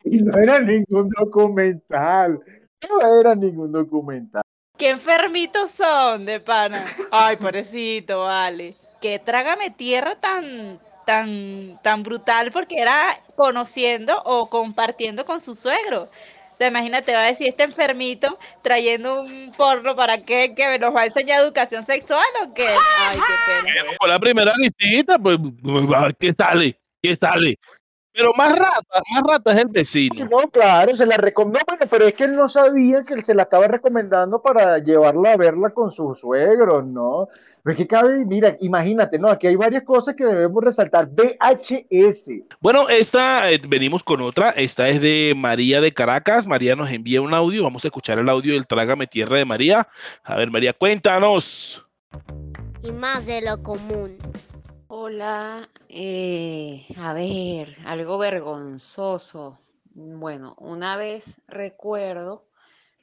y no era ningún documental, no era ningún documental. Qué enfermitos son de pana. Ay, pobrecito, vale. Qué trágame tierra tan, tan, tan brutal porque era conociendo o compartiendo con su suegro. O sea, imagínate, va a decir este enfermito trayendo un porno para qué, que nos va a enseñar educación sexual o qué. Ay, qué pena. Con la primera listita, pues, a ver qué sale, qué sale. Pero más rata, más rata es el vecino. No, claro, se la recomendó, bueno, pero es que él no sabía que él se la estaba recomendando para llevarla a verla con sus suegros, ¿no? Pero es que cabe, mira, imagínate, ¿no? Aquí hay varias cosas que debemos resaltar. VHS. Bueno, esta, eh, venimos con otra. Esta es de María de Caracas. María nos envía un audio. Vamos a escuchar el audio del Trágame Tierra de María. A ver, María, cuéntanos. y más de lo común. Hola, eh, a ver, algo vergonzoso. Bueno, una vez recuerdo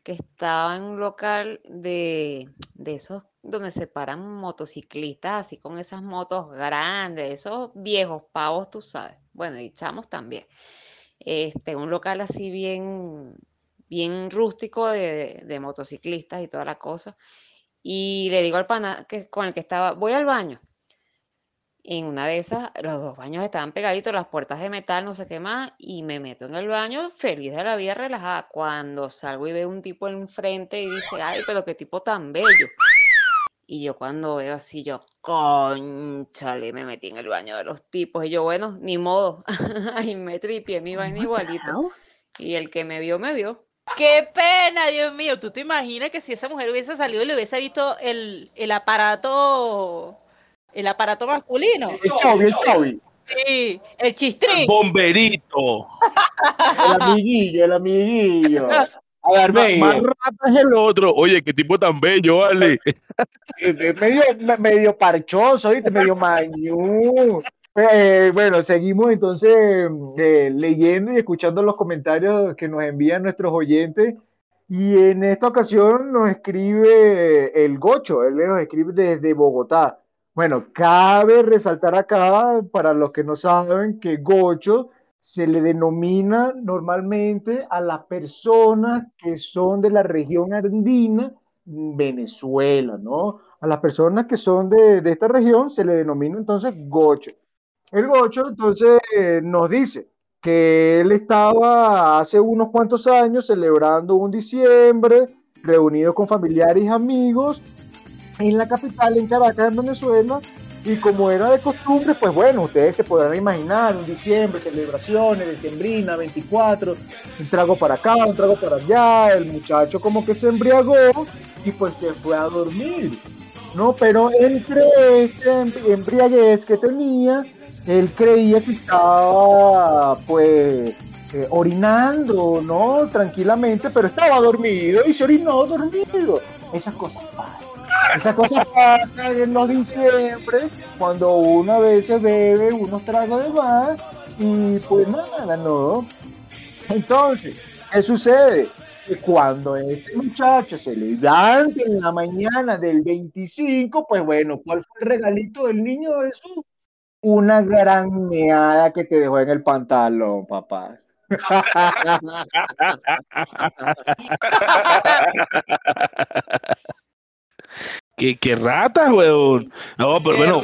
que estaba en un local de, de esos donde se paran motociclistas, así con esas motos grandes, esos viejos pavos, tú sabes. Bueno, y chamos también. Este, un local así bien, bien rústico de, de motociclistas y toda la cosa. Y le digo al pana que, con el que estaba, voy al baño. En una de esas, los dos baños estaban pegaditos, las puertas de metal, no sé qué más, y me meto en el baño feliz de la vida, relajada. Cuando salgo y veo un tipo enfrente y dice, ay, pero qué tipo tan bello. Y yo cuando veo así, yo, conchale, me metí en el baño de los tipos. Y yo, bueno, ni modo. Ahí me tripié mi vaina igualito. Y el que me vio, me vio. Qué pena, Dios mío. ¿Tú te imaginas que si esa mujer hubiese salido y le hubiese visto el, el aparato, el aparato masculino? El Chavi, el Chavi. Sí, el chistrín. Bomberito. El amiguillo, el amiguillo. A ver, ve, Más rata es el otro. Oye, qué tipo tan bello, vale. eh, eh, medio, me- medio parchoso, ¿viste? Medio mañú. Eh, bueno, seguimos entonces eh, leyendo y escuchando los comentarios que nos envían nuestros oyentes. Y en esta ocasión nos escribe el Gocho, él nos escribe desde Bogotá. Bueno, cabe resaltar acá, para los que no saben, que Gocho se le denomina normalmente a las personas que son de la región andina, Venezuela, ¿no? A las personas que son de, de esta región se le denomina entonces Gocho. el Gocho entonces nos dice que él estaba hace unos cuantos años celebrando un diciembre, reunido con familiares y amigos en la capital, en Caracas, en Venezuela, y como era de costumbre, pues bueno, ustedes se podrán imaginar, un diciembre, celebraciones, decembrina, 24, un trago para acá, un trago para allá, el muchacho como que se embriagó y pues se fue a dormir, ¿no? Pero entre este embriaguez que tenía, él creía que estaba, pues, eh, orinando, ¿no? Tranquilamente, pero estaba dormido y se orinó dormido. Esas cosas pasan. Esas cosas pasan en los diciembre, cuando una vez se bebe unos tragos de más y pues nada, ¿no? Entonces, ¿qué sucede? Que cuando este muchacho se levanta en la mañana del 25, pues bueno, ¿cuál fue el regalito del niño Jesús? Una gran meada que te dejó en el pantalón, papá. ¿Qué, qué ratas, weón. No, pero bueno.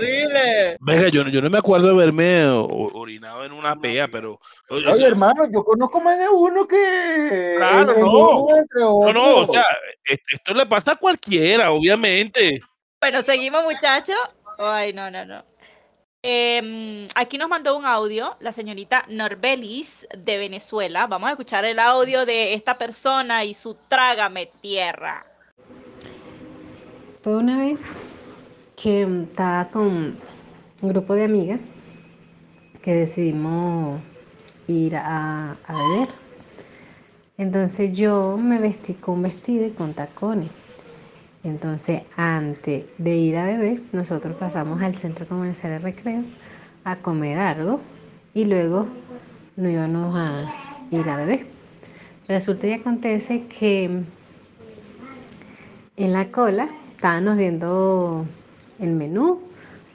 Venga, yo, yo no me acuerdo de haberme orinado en una pea, pero. Oye, hermano, yo conozco más de uno que. Claro, no. No, no, o sea, esto le pasa a cualquiera, obviamente. Bueno, seguimos, muchachos. Ay, no, no, no. Em, aquí nos mandó un audio la señorita Norbelis de Venezuela. Vamos a escuchar el audio de esta persona y su trágame tierra. Fue una vez que estaba con un grupo de amigas que decidimos ir a, beber. Entonces yo me vestí con vestido y con tacones. Entonces, antes de ir a beber, nosotros pasamos al centro comercial de recreo a comer algo y luego nos íbamos a ir a beber. Resulta y acontece que en la cola estábamos viendo el menú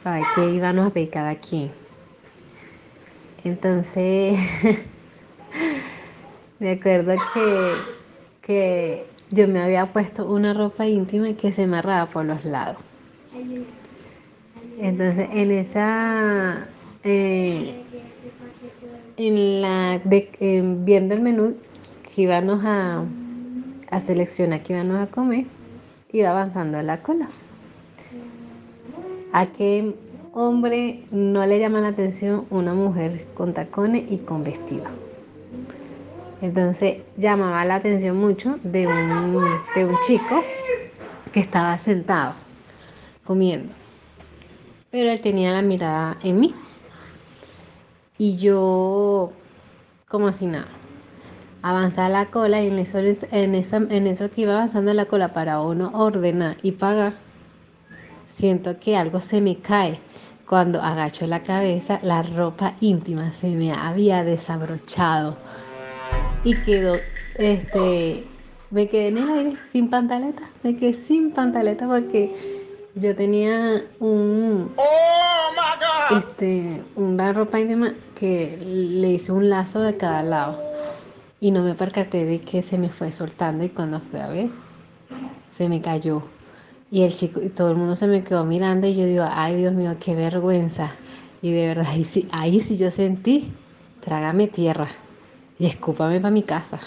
para ver qué íbamos a pedir cada quien. Entonces, me acuerdo que, que yo me había puesto una ropa íntima que se amarraba por los lados. Entonces, en esa, eh, en la, viendo el menú que íbamos a, a seleccionar que íbamos a comer, iba avanzando la cola. ¿A qué hombre no le llama la atención una mujer con tacones y con vestido? Entonces llamaba la atención mucho de un, de un chico que estaba sentado comiendo. Pero él tenía la mirada en mí. Y yo como si nada avanzar la cola y en eso, en, en eso que iba avanzando la cola para uno ordenar y pagar, siento que algo se me cae. Cuando agacho la cabeza, la ropa íntima se me había desabrochado y quedó, este, me quedé en el aire sin pantaleta, me quedé sin pantaleta porque yo tenía un, oh este, una ropa íntima que le hice un lazo de cada lado y no me percaté de que se me fue soltando y cuando fui a ver, se me cayó. Y el chico, y todo el mundo se me quedó mirando y yo digo, ay Dios mío, qué vergüenza. Y de verdad, ahí sí, ahí sí yo sentí, trágame tierra y escúpame para mi casa.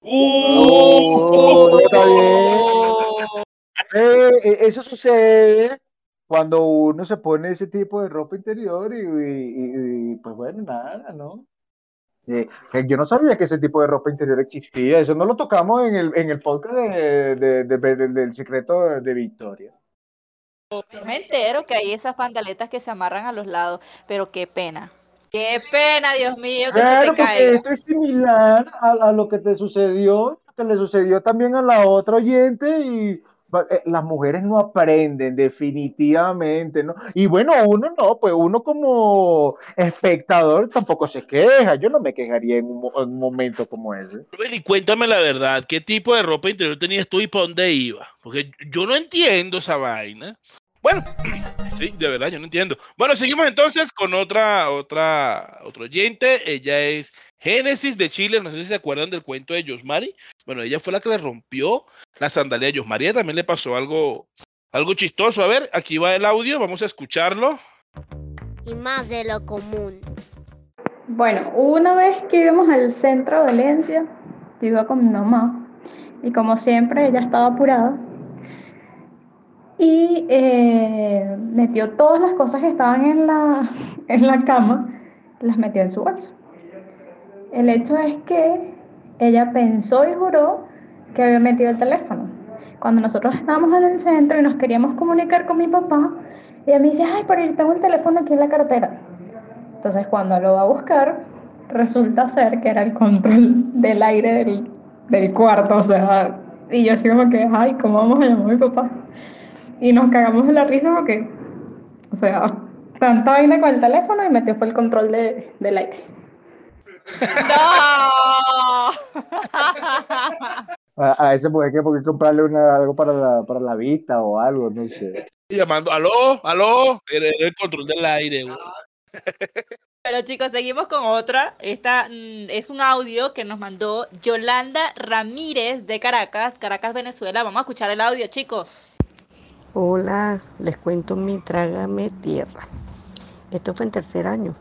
Oh, está bien. Eh, eh, eso sucede cuando uno se pone ese tipo de ropa interior y, y pues bueno, nada, ¿no? Eh, yo no sabía que ese tipo de ropa interior existía. Eso no lo tocamos en el, en el podcast de, del secreto de, Victoria. me entero que hay esas pantaletas que se amarran a los lados, pero qué pena. Qué pena, Dios mío, que se te Esto es similar a, a, lo que te sucedió, que le sucedió también a la otra oyente y eh, las mujeres no aprenden definitivamente, ¿no? Y bueno, uno no, pues uno como espectador tampoco se queja, yo no me quejaría en un, momento como ese. Y cuéntame la verdad, ¿qué tipo de ropa interior tenías tú y para dónde iba? Porque yo no entiendo esa vaina. Bueno, sí, de verdad, yo no entiendo. Bueno, seguimos entonces con otra, otra, otro oyente. Ella es Génesis de Chile. No sé si se acuerdan del cuento de Josmari. Bueno, ella fue la que le rompió la sandalia a María También le pasó algo, algo chistoso. A ver, aquí va el audio, vamos a escucharlo. y más de lo común. Bueno, una vez que íbamos al centro de Valencia, yo iba con mi mamá y como siempre ella estaba apurada y eh, metió todas las cosas que estaban en la, en la cama, las metió en su bolso. El hecho es que ella pensó y juró que había metido el teléfono. Cuando nosotros estábamos en el centro y nos queríamos comunicar con mi papá, ella me dice, ay, pero yo tengo el teléfono aquí en la cartera. Entonces cuando lo va a buscar, resulta ser que era el control del aire del, del cuarto, o sea, y yo así como que, ay, ¿cómo vamos a llamar a mi papá? Y nos cagamos de la risa porque, o sea, tanta vaina con el teléfono y metió fue el control de, del aire. ¡No! A, a ese porque hay que porque comprarle una, algo para la, para la vista o algo, no sé. Llamando, aló, aló, el control del aire. güey. Pero chicos, seguimos con otra. Esta mm, es un audio que nos mandó Yolanda Ramírez de Caracas, Caracas, Venezuela. Vamos a escuchar el audio, chicos. Hola, les cuento mi trágame tierra. Esto fue en tercer año.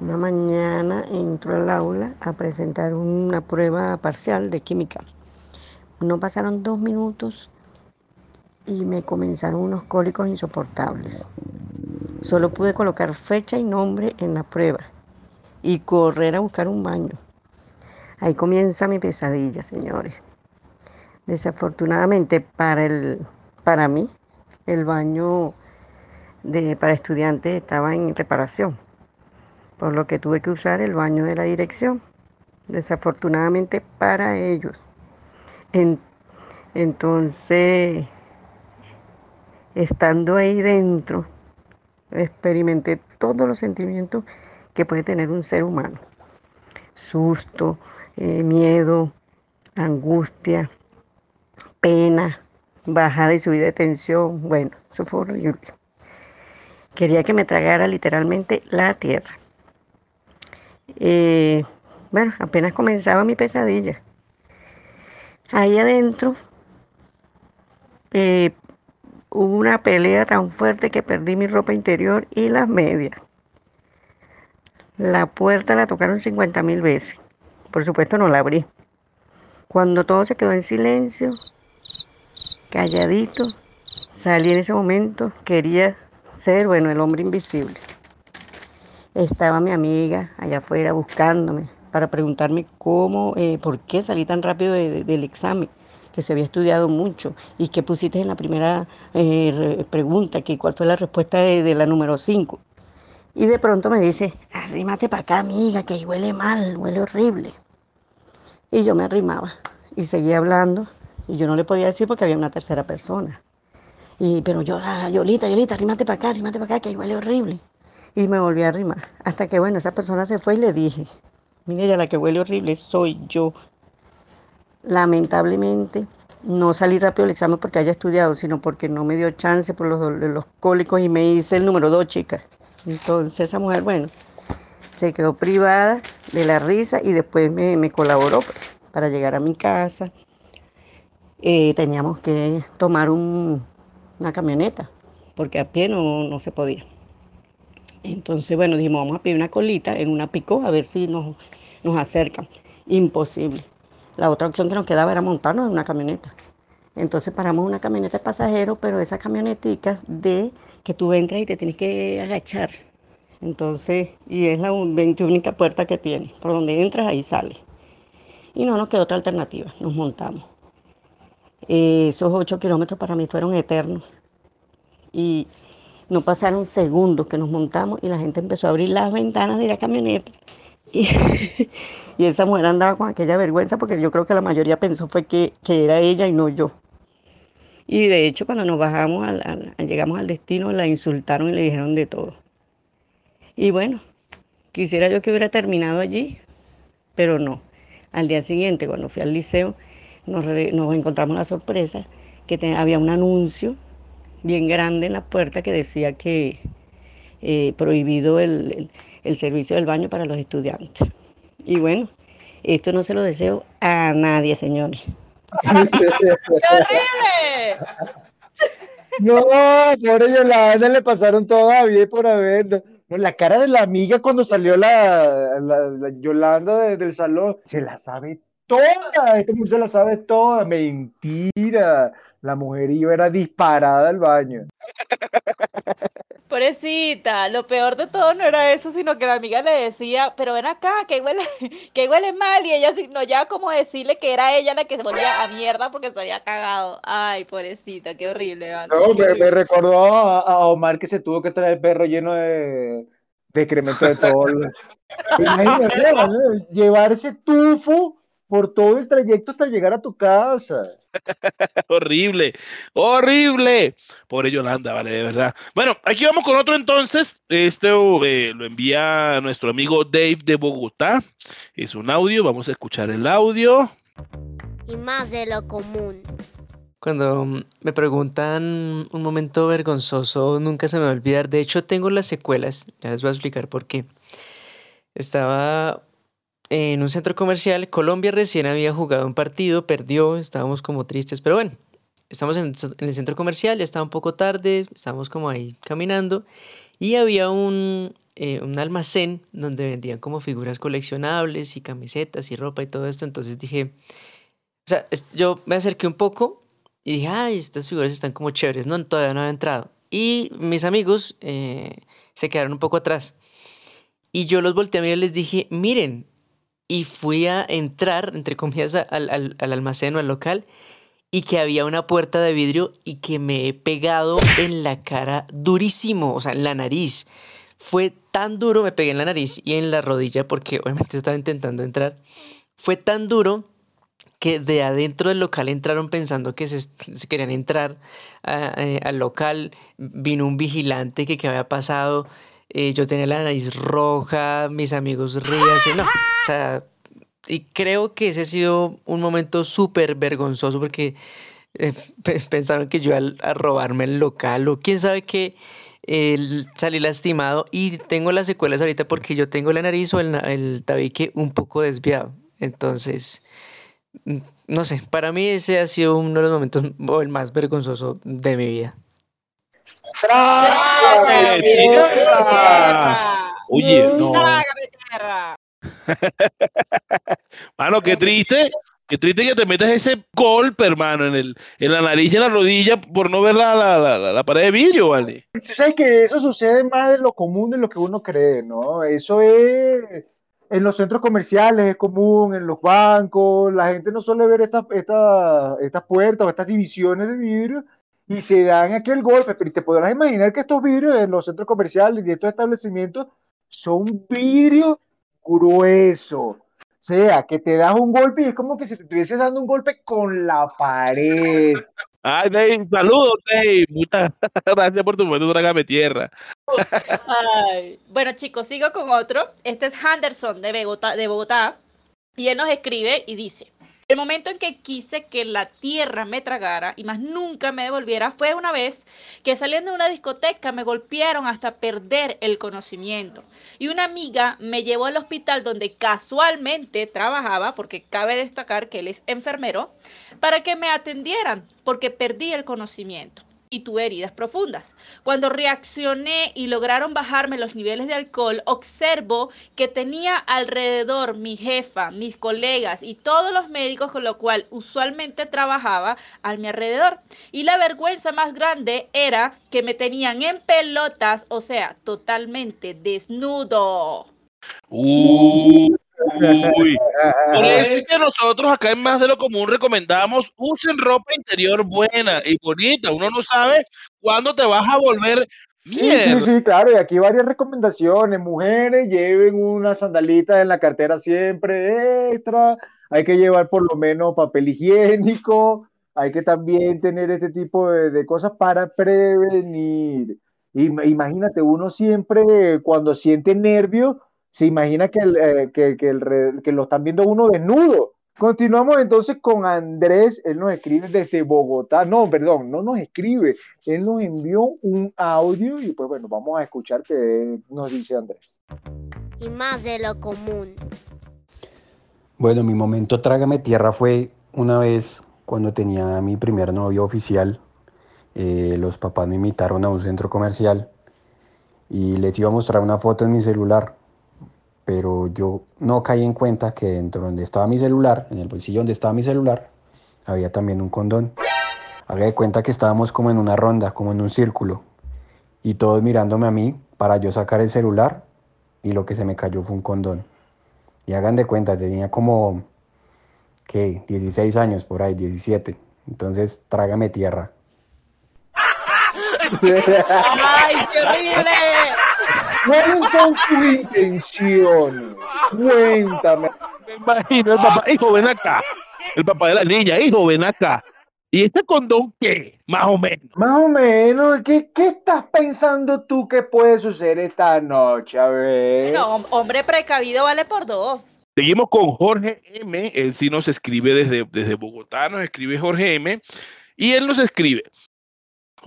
Una mañana entro al aula a presentar una prueba parcial de química. No pasaron dos minutos y me comenzaron unos cólicos insoportables. Solo pude colocar fecha y nombre en la prueba y correr a buscar un baño. Ahí comienza mi pesadilla, señores. Desafortunadamente para, el, para mí, el baño de, para estudiantes estaba en reparación, por lo que tuve que usar el baño de la dirección. Desafortunadamente para ellos. En- entonces, estando ahí dentro, experimenté todos los sentimientos que puede tener un ser humano. Susto, eh, miedo, angustia, pena, bajada y subida de tensión. Bueno, eso fue horrible. Quería que me tragara literalmente la tierra. Eh, bueno, apenas comenzaba mi pesadilla. Ahí adentro eh, hubo una pelea tan fuerte que perdí mi ropa interior y las medias. La puerta la tocaron 50 mil veces. Por supuesto no la abrí. Cuando todo se quedó en silencio, calladito, salí en ese momento, quería ser, bueno, el hombre invisible. Estaba mi amiga allá afuera buscándome para preguntarme cómo, eh, por qué salí tan rápido de- de- del examen, que se había estudiado mucho y que pusiste en la primera eh, re- pregunta, que cuál fue la respuesta de, de la número 5. Y de pronto me dice, arrímate para acá, amiga, que huele mal, huele horrible. Y yo me arrimaba y seguía hablando y yo no le podía decir porque había una tercera persona. Y, pero yo, ah, Yolita, Yolita, arrímate para acá, arrímate para acá, que huele horrible. Y me volví a arrimar. Hasta que, bueno, esa persona se fue y le dije, mire, ya la que huele horrible soy yo. Lamentablemente, no salí rápido del examen porque haya estudiado, sino porque no me dio chance por los, los cólicos y me hice el número dos, chicas. Entonces esa mujer, bueno, se quedó privada de la risa y después me, me colaboró pues, para llegar a mi casa. Eh, teníamos que tomar un- una camioneta porque a pie no, no se podía. Entonces, bueno, dijimos, vamos a pedir una colita en una picó a ver si nos, nos acercan. Imposible. La otra opción que nos quedaba era montarnos en una camioneta. Entonces paramos una camioneta de pasajeros, pero esas camioneticas de que tú entras y te tienes que agachar. Entonces, y es la 21 puerta que tiene. Por donde entras, ahí sale. Y no nos quedó otra alternativa. Nos montamos. Eh, esos ocho kilómetros para mí fueron eternos. Y no pasaron segundos que nos montamos y la gente empezó a abrir las ventanas de la camioneta. Y, y esa mujer andaba con aquella vergüenza porque yo creo que la mayoría pensó fue que, que era ella y no yo. Y de hecho cuando nos bajamos, al- al- llegamos al destino, la insultaron y le dijeron de todo. Y bueno, quisiera yo que hubiera terminado allí, pero no. Al día siguiente, cuando fui al liceo, nos, encontramos la sorpresa que había un anuncio bien grande en la puerta que decía que eh, prohibido el, servicio del baño para los estudiantes. Y bueno, esto no se lo deseo a nadie, señores. ¡Qué! No, por Yolanda le pasaron todavía por haber. No, la cara de la amiga cuando salió la, la, la Yolanda de- del salón, se la sabe toda. Este mundo se la sabe toda. Mentira. La mujer iba era disparada al baño. Pobrecita, lo peor de todo no era eso, sino que la amiga le decía, pero ven acá, que huele, que huele mal, y ella no ya como decirle que era ella la que se volvía a mierda porque se había cagado. Ay, pobrecita, qué horrible, vale. No, me, me recordó a, a Omar que se tuvo que traer el perro lleno de, de excremento de todo. Imagínate, ¿vale? llevar ese tufo por todo el trayecto hasta llegar a tu casa. Horrible, horrible. Pobre Yolanda, vale, de verdad. Bueno, aquí vamos con otro entonces. Este eh, lo envía nuestro amigo Dave de Bogotá. Es un audio, vamos a escuchar el audio. Y más de lo común. Cuando mm, me preguntan un momento vergonzoso, nunca se me va a olvidar. De hecho, tengo las secuelas. Ya les voy a explicar por qué. Estaba en un centro comercial. Colombia recién había jugado un partido, perdió, estábamos como tristes, pero bueno, estamos en, el centro comercial, ya estaba un poco tarde, estábamos como ahí caminando y había un, eh, un almacén donde vendían como figuras coleccionables y camisetas y ropa y todo esto. Entonces dije, o sea, yo me acerqué un poco y dije, ay, estas figuras están como chéveres. No, todavía no había entrado. Y mis amigos eh, se quedaron un poco atrás. Y yo los volteé a mirar y les dije, miren. Y fui a entrar, entre comillas, al, al, al almacén o al local. Y que había una puerta de vidrio y que me he pegado en la cara durísimo, o sea, en la nariz. Fue tan duro, me pegué en la nariz y en la rodilla porque obviamente estaba intentando entrar. Fue tan duro que de adentro del local entraron pensando que se, querían entrar eh, al local. Vino un vigilante que qué había pasado. Eh, yo tenía la nariz roja, mis amigos rías. No, o sea, y creo que ese ha sido un momento súper vergonzoso porque eh, pe- pensaron que yo al- a robarme el local o quién sabe qué. eh, salí lastimado y tengo las secuelas ahorita porque yo tengo la nariz o el, el tabique un poco desviado. Entonces, mm, no sé, para mí ese ha sido uno de los momentos o el más vergonzoso de mi vida. ¡Trágame tierra! Oye, no. Trágame tierra. Mano, qué triste. Qué triste que te metas ese golpe, hermano, en el, en la nariz y en la rodilla por no ver la, la, la, la- pared de vidrio, ¿vale? Tú sabes que eso sucede más de lo común de lo que uno cree, ¿no? Eso es en los centros comerciales, es común, en los bancos, la gente no suele ver estas estas estas puertas o estas divisiones de vidrio y se dan aquel golpe, pero te podrás imaginar que estos vidrios en los centros comerciales y de estos establecimientos son vidrio grueso. O sea, que te das un golpe y es como que si te estuvieses dando un golpe con la pared. Ay, Dave, saludos, Dave. Muchas gracias por tu momento, trágame tierra. Ay. Bueno, chicos, sigo con otro. Este es Henderson de Bogotá, de Bogotá. Y él nos escribe y dice: El momento en que quise que la tierra me tragara y más nunca me devolviera fue una vez que saliendo de una discoteca me golpearon hasta perder el conocimiento. Y una amiga me llevó al hospital donde casualmente trabajaba, porque cabe destacar que él es enfermero, para que me atendieran, porque perdí el conocimiento y tuve heridas profundas. Cuando reaccioné y lograron bajarme los niveles de alcohol, observo que tenía alrededor mi jefa, mis colegas y todos los médicos con los cual usualmente trabajaba a mi alrededor. Y la vergüenza más grande era que me tenían en pelotas, o sea, totalmente desnudo. Uy, uy. Por eso es que nosotros acá en Más de lo Común recomendamos usen ropa interior buena y bonita. Uno no sabe cuándo te vas a volver Sí, sí, mierda. sí, claro, y aquí varias recomendaciones. Mujeres, lleven una sandalita en la cartera siempre extra. Hay que llevar por lo menos papel higiénico. Hay que también tener este tipo de, de cosas para prevenir. Im- Imagínate, uno siempre cuando siente nervio, se imagina que, el, eh, que, que el que lo están viendo uno desnudo. Continuamos entonces con Andrés, él nos escribe desde Bogotá, no, perdón, no nos escribe, él nos envió un audio y pues bueno, vamos a escuchar qué nos dice Andrés. Y más de lo común. Bueno, mi momento trágame tierra fue una vez cuando tenía mi primer novio oficial eh, los papás me invitaron a un centro comercial y les iba a mostrar una foto en mi celular, pero yo no caí en cuenta que dentro donde estaba mi celular, en el bolsillo donde estaba mi celular, había también un condón. Haga de cuenta que estábamos como en una ronda, como en un círculo, y todos mirándome a mí para yo sacar el celular y lo que se me cayó fue un condón. Y hagan de cuenta, tenía como, ¿qué? 16 años por ahí, 17. Entonces, trágame tierra. ¡Ay, qué horrible! ¿Cuáles son tus intenciones? Cuéntame. Me imagino el papá, hijo, ven acá. El papá de la niña, hijo, ven acá. ¿Y este condón qué? Más o menos. Más o menos, ¿qué, qué estás pensando tú que puede suceder esta noche? A ver. No, hom- hombre precavido vale por dos. Seguimos con Jorge M. Él sí nos escribe desde, desde Bogotá, nos escribe Jorge M. Y él nos escribe.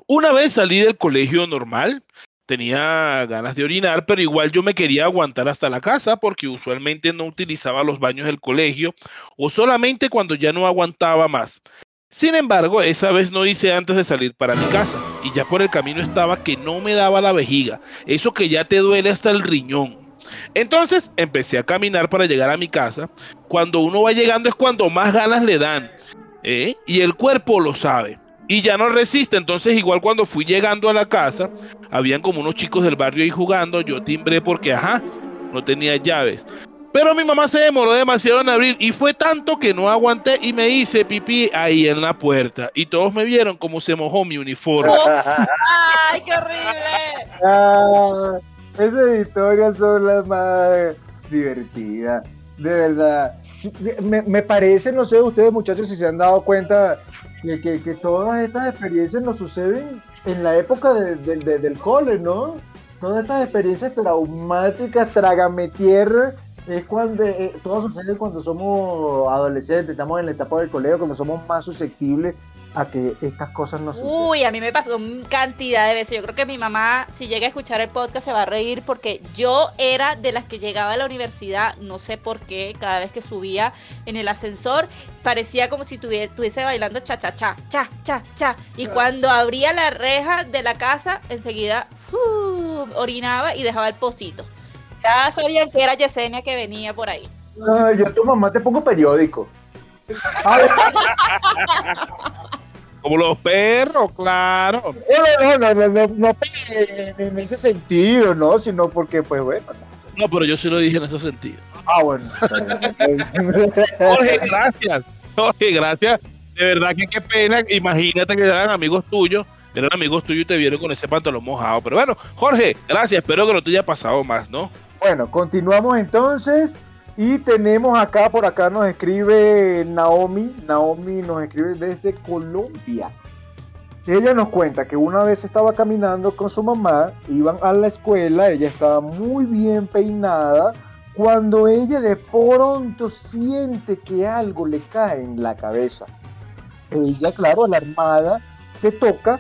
Una vez salí del colegio normal, tenía ganas de orinar, pero igual yo me quería aguantar hasta la casa porque usualmente no utilizaba los baños del colegio o solamente cuando ya no aguantaba más. Sin embargo, esa vez no hice antes de salir para mi casa y ya por el camino estaba que no me daba la vejiga, eso que ya te duele hasta el riñón. Entonces empecé a caminar para llegar a mi casa. Cuando uno va llegando es cuando más ganas le dan. ¿eh? Y el cuerpo lo sabe. Y ya no resiste. Entonces igual cuando fui llegando a la casa, habían como unos chicos del barrio ahí jugando. Yo timbré porque, ajá, no tenía llaves. Pero mi mamá se demoró demasiado en abrir y fue tanto que no aguanté y me hice pipí ahí en la puerta. Y todos me vieron como se mojó mi uniforme. ¡Ay, qué horrible! Ah, esas historias son las más divertidas. De verdad. Me, me parece, no sé, ustedes muchachos si se han dado cuenta que, que- todas estas experiencias nos suceden en la época de- de- de- del cole, ¿no? Todas estas experiencias traumáticas, tierra, es cuando, eh, todas suceden cuando somos adolescentes, estamos en la etapa del colegio, cuando somos más susceptibles a que estas cosas nos sucedan. Uy, a mí me pasó cantidad de veces. Yo creo que mi mamá, si llega a escuchar el podcast, se va a reír porque yo era de las que llegaba a la universidad, no sé por qué, cada vez que subía en el ascensor, parecía como si tuvie- estuviese bailando cha cha cha, cha cha cha. Y cuando abría la reja de la casa, enseguida orinaba y dejaba el pocito. Ya sabían que era Yesenia que venía por ahí. No, yo a tu mamá te pongo periódico. Como los perros, claro. no, no, no, no, no, en ese sentido, ¿no? Sino porque, pues bueno. No, pero yo sí lo dije en ese sentido. Ah, bueno. Jorge, gracias. Jorge, gracias. De verdad que qué pena. Imagínate que eran amigos tuyos. Eran amigos tuyos y te vieron con ese pantalón mojado. Pero bueno, Jorge, gracias. Espero que no te haya pasado más, ¿no? Bueno, continuamos entonces. Y tenemos acá, por acá nos escribe Naomi. Naomi nos escribe desde Colombia. Ella nos cuenta que una vez estaba caminando con su mamá, iban a la escuela, ella estaba muy bien peinada, cuando ella de pronto siente que algo le cae en la cabeza. Ella, claro, alarmada, se toca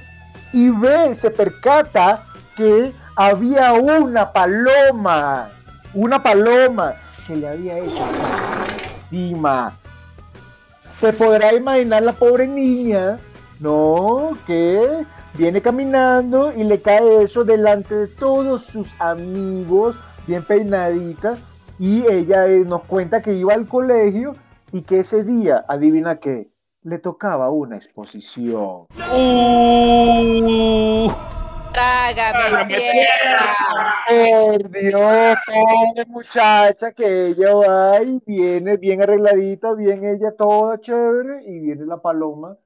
y ve, se percata que había una paloma, una paloma que le había hecho encima. Se podrá imaginar la pobre niña, ¿no? Que viene caminando y le cae eso delante de todos sus amigos, bien peinadita, y ella eh, nos cuenta que iba al colegio y que ese día, adivina qué, le tocaba una exposición. Trágame tierra. Por Dios, pobre muchacha que ella va y viene bien arregladita, bien ella toda chévere, y viene la paloma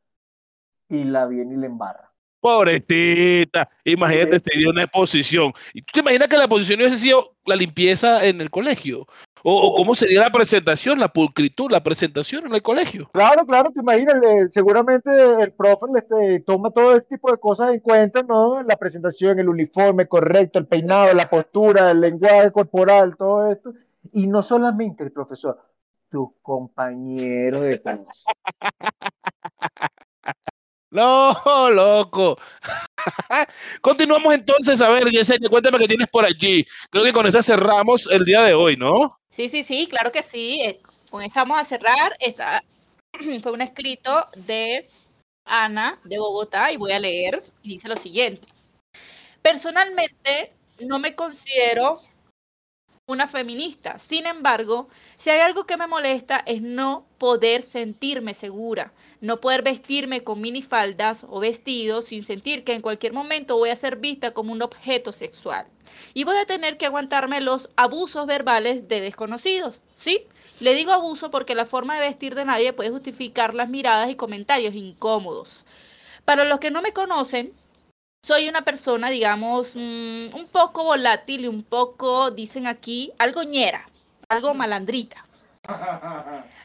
y la viene y la embarra. Pobrecita. Imagínate, se dio una exposición. ¿Y tú te imaginas que la exposición hubiese sido la limpieza en el colegio? ¿O, o cómo sería la presentación, la pulcritud, la presentación en el colegio? Claro, claro, te imaginas, seguramente el profe este, toma todo este tipo de cosas en cuenta, ¿no? La presentación, el uniforme correcto, el peinado, la postura, el lenguaje corporal, todo esto. Y no solamente el profesor, tus compañeros de clase. No, loco. Continuamos entonces. A ver, Yesenia, cuéntame qué tienes por allí. Creo que con esta cerramos el día de hoy, ¿no? Sí, sí, sí, claro que sí. eh, Con esta vamos a cerrar. Esta fue un escrito de Ana de Bogotá y voy a leer y dice lo siguiente. Personalmente no me considero una feminista. Sin embargo, si hay algo que me molesta es no poder sentirme segura, no poder vestirme con minifaldas o vestidos sin sentir que en cualquier momento voy a ser vista como un objeto sexual. Y voy a tener que aguantarme los abusos verbales de desconocidos. ¿Sí? Le digo abuso porque la forma de vestir de nadie puede justificar las miradas y comentarios incómodos. Para los que no me conocen, soy una persona, digamos, mm, un poco volátil y un poco, dicen aquí, algo ñera, algo malandrita.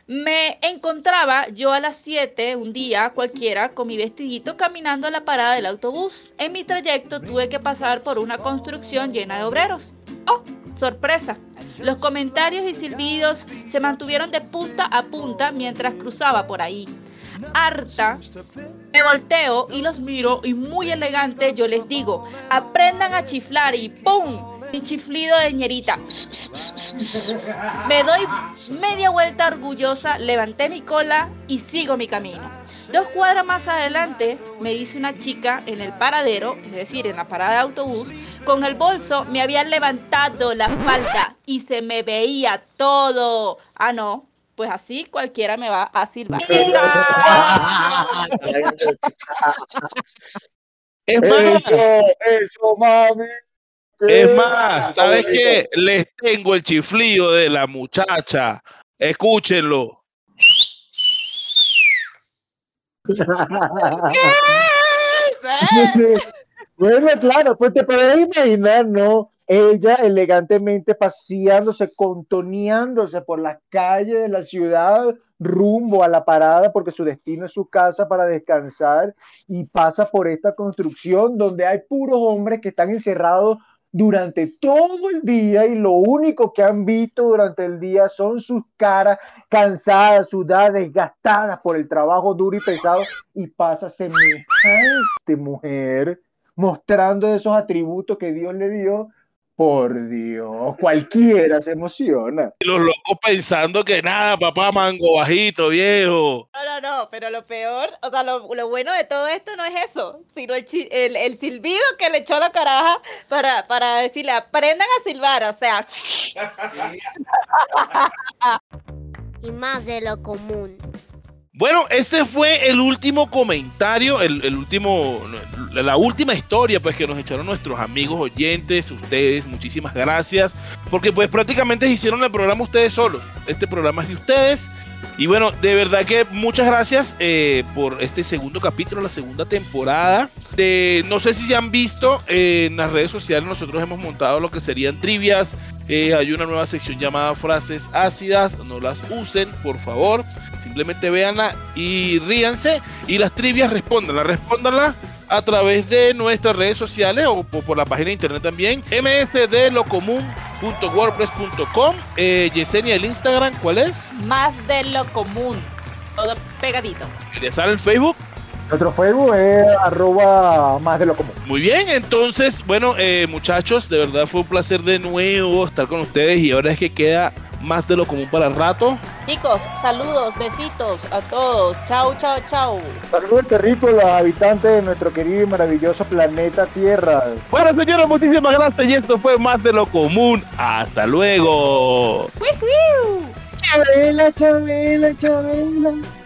Me encontraba yo a las 7 un día cualquiera con mi vestidito caminando a la parada del autobús. En mi trayecto tuve que pasar por una construcción llena de obreros. ¡Oh! Sorpresa. Los comentarios y silbidos se mantuvieron de punta a punta mientras cruzaba por ahí. Harta, me volteo y los miro y muy elegante yo les digo, aprendan a chiflar y ¡pum! Mi chiflido de ñerita. Me doy media vuelta orgullosa, levanté mi cola y sigo mi camino. Dos cuadras más adelante me dice una chica en el paradero, es decir, en la parada de autobús, con el bolso me habían levantado la falda y se me veía todo. Ah, no, pues así cualquiera me va a silbar. Es más, Eso, eso, mami. es más, ¿sabes qué? Les tengo el chiflido de la muchacha. Escúchenlo. Bueno, claro, pues te puedes imaginar, ¿no? Ella elegantemente paseándose, contoneándose por las calles de la ciudad rumbo a la parada porque su destino es su casa para descansar y pasa por esta construcción donde hay puros hombres que están encerrados durante todo el día y lo único que han visto durante el día son sus caras cansadas, sudadas, desgastadas por el trabajo duro y pesado y pasa semejante mujer mostrando esos atributos que Dios le dio. Por Dios, cualquiera se emociona. Y los locos pensando que nada, papá, mango bajito, viejo. No, no, no, pero lo peor, o sea, lo, lo bueno de todo esto no es eso, sino el, el silbido que le echó la caraja para, para decirle, aprendan a silbar, o sea. y más de lo común. Bueno, este fue el último comentario, el, último, la última historia pues que nos echaron nuestros amigos oyentes, ustedes, muchísimas gracias, porque pues prácticamente hicieron el programa ustedes solos, este programa es de ustedes, y bueno, de verdad que muchas gracias eh, por este segundo capítulo, la segunda temporada, de, no sé si se han visto eh, en las redes sociales, nosotros hemos montado lo que serían trivias, eh, hay una nueva sección llamada frases ácidas, no las usen, por favor. Simplemente véanla y ríanse. Y las trivias respóndanla, respóndanla a través de nuestras redes sociales o por, por la página de internet también. msdlocomún.wordpress.com eh, Yesenia, el Instagram, ¿cuál es? Más de lo común, todo pegadito. ¿Le sale el Facebook? Nuestro Facebook es arroba más de lo común. Muy bien, entonces, bueno, eh, muchachos, de verdad fue un placer de nuevo estar con ustedes y ahora es que queda más de lo común para el rato. Chicos, saludos, besitos a todos. Chau, chau, chau. Saludos al perrito, los habitantes de nuestro querido y maravilloso planeta Tierra. Bueno, señores, muchísimas gracias y esto fue más de lo común. Hasta luego. Chabela, Chabela, Chabela.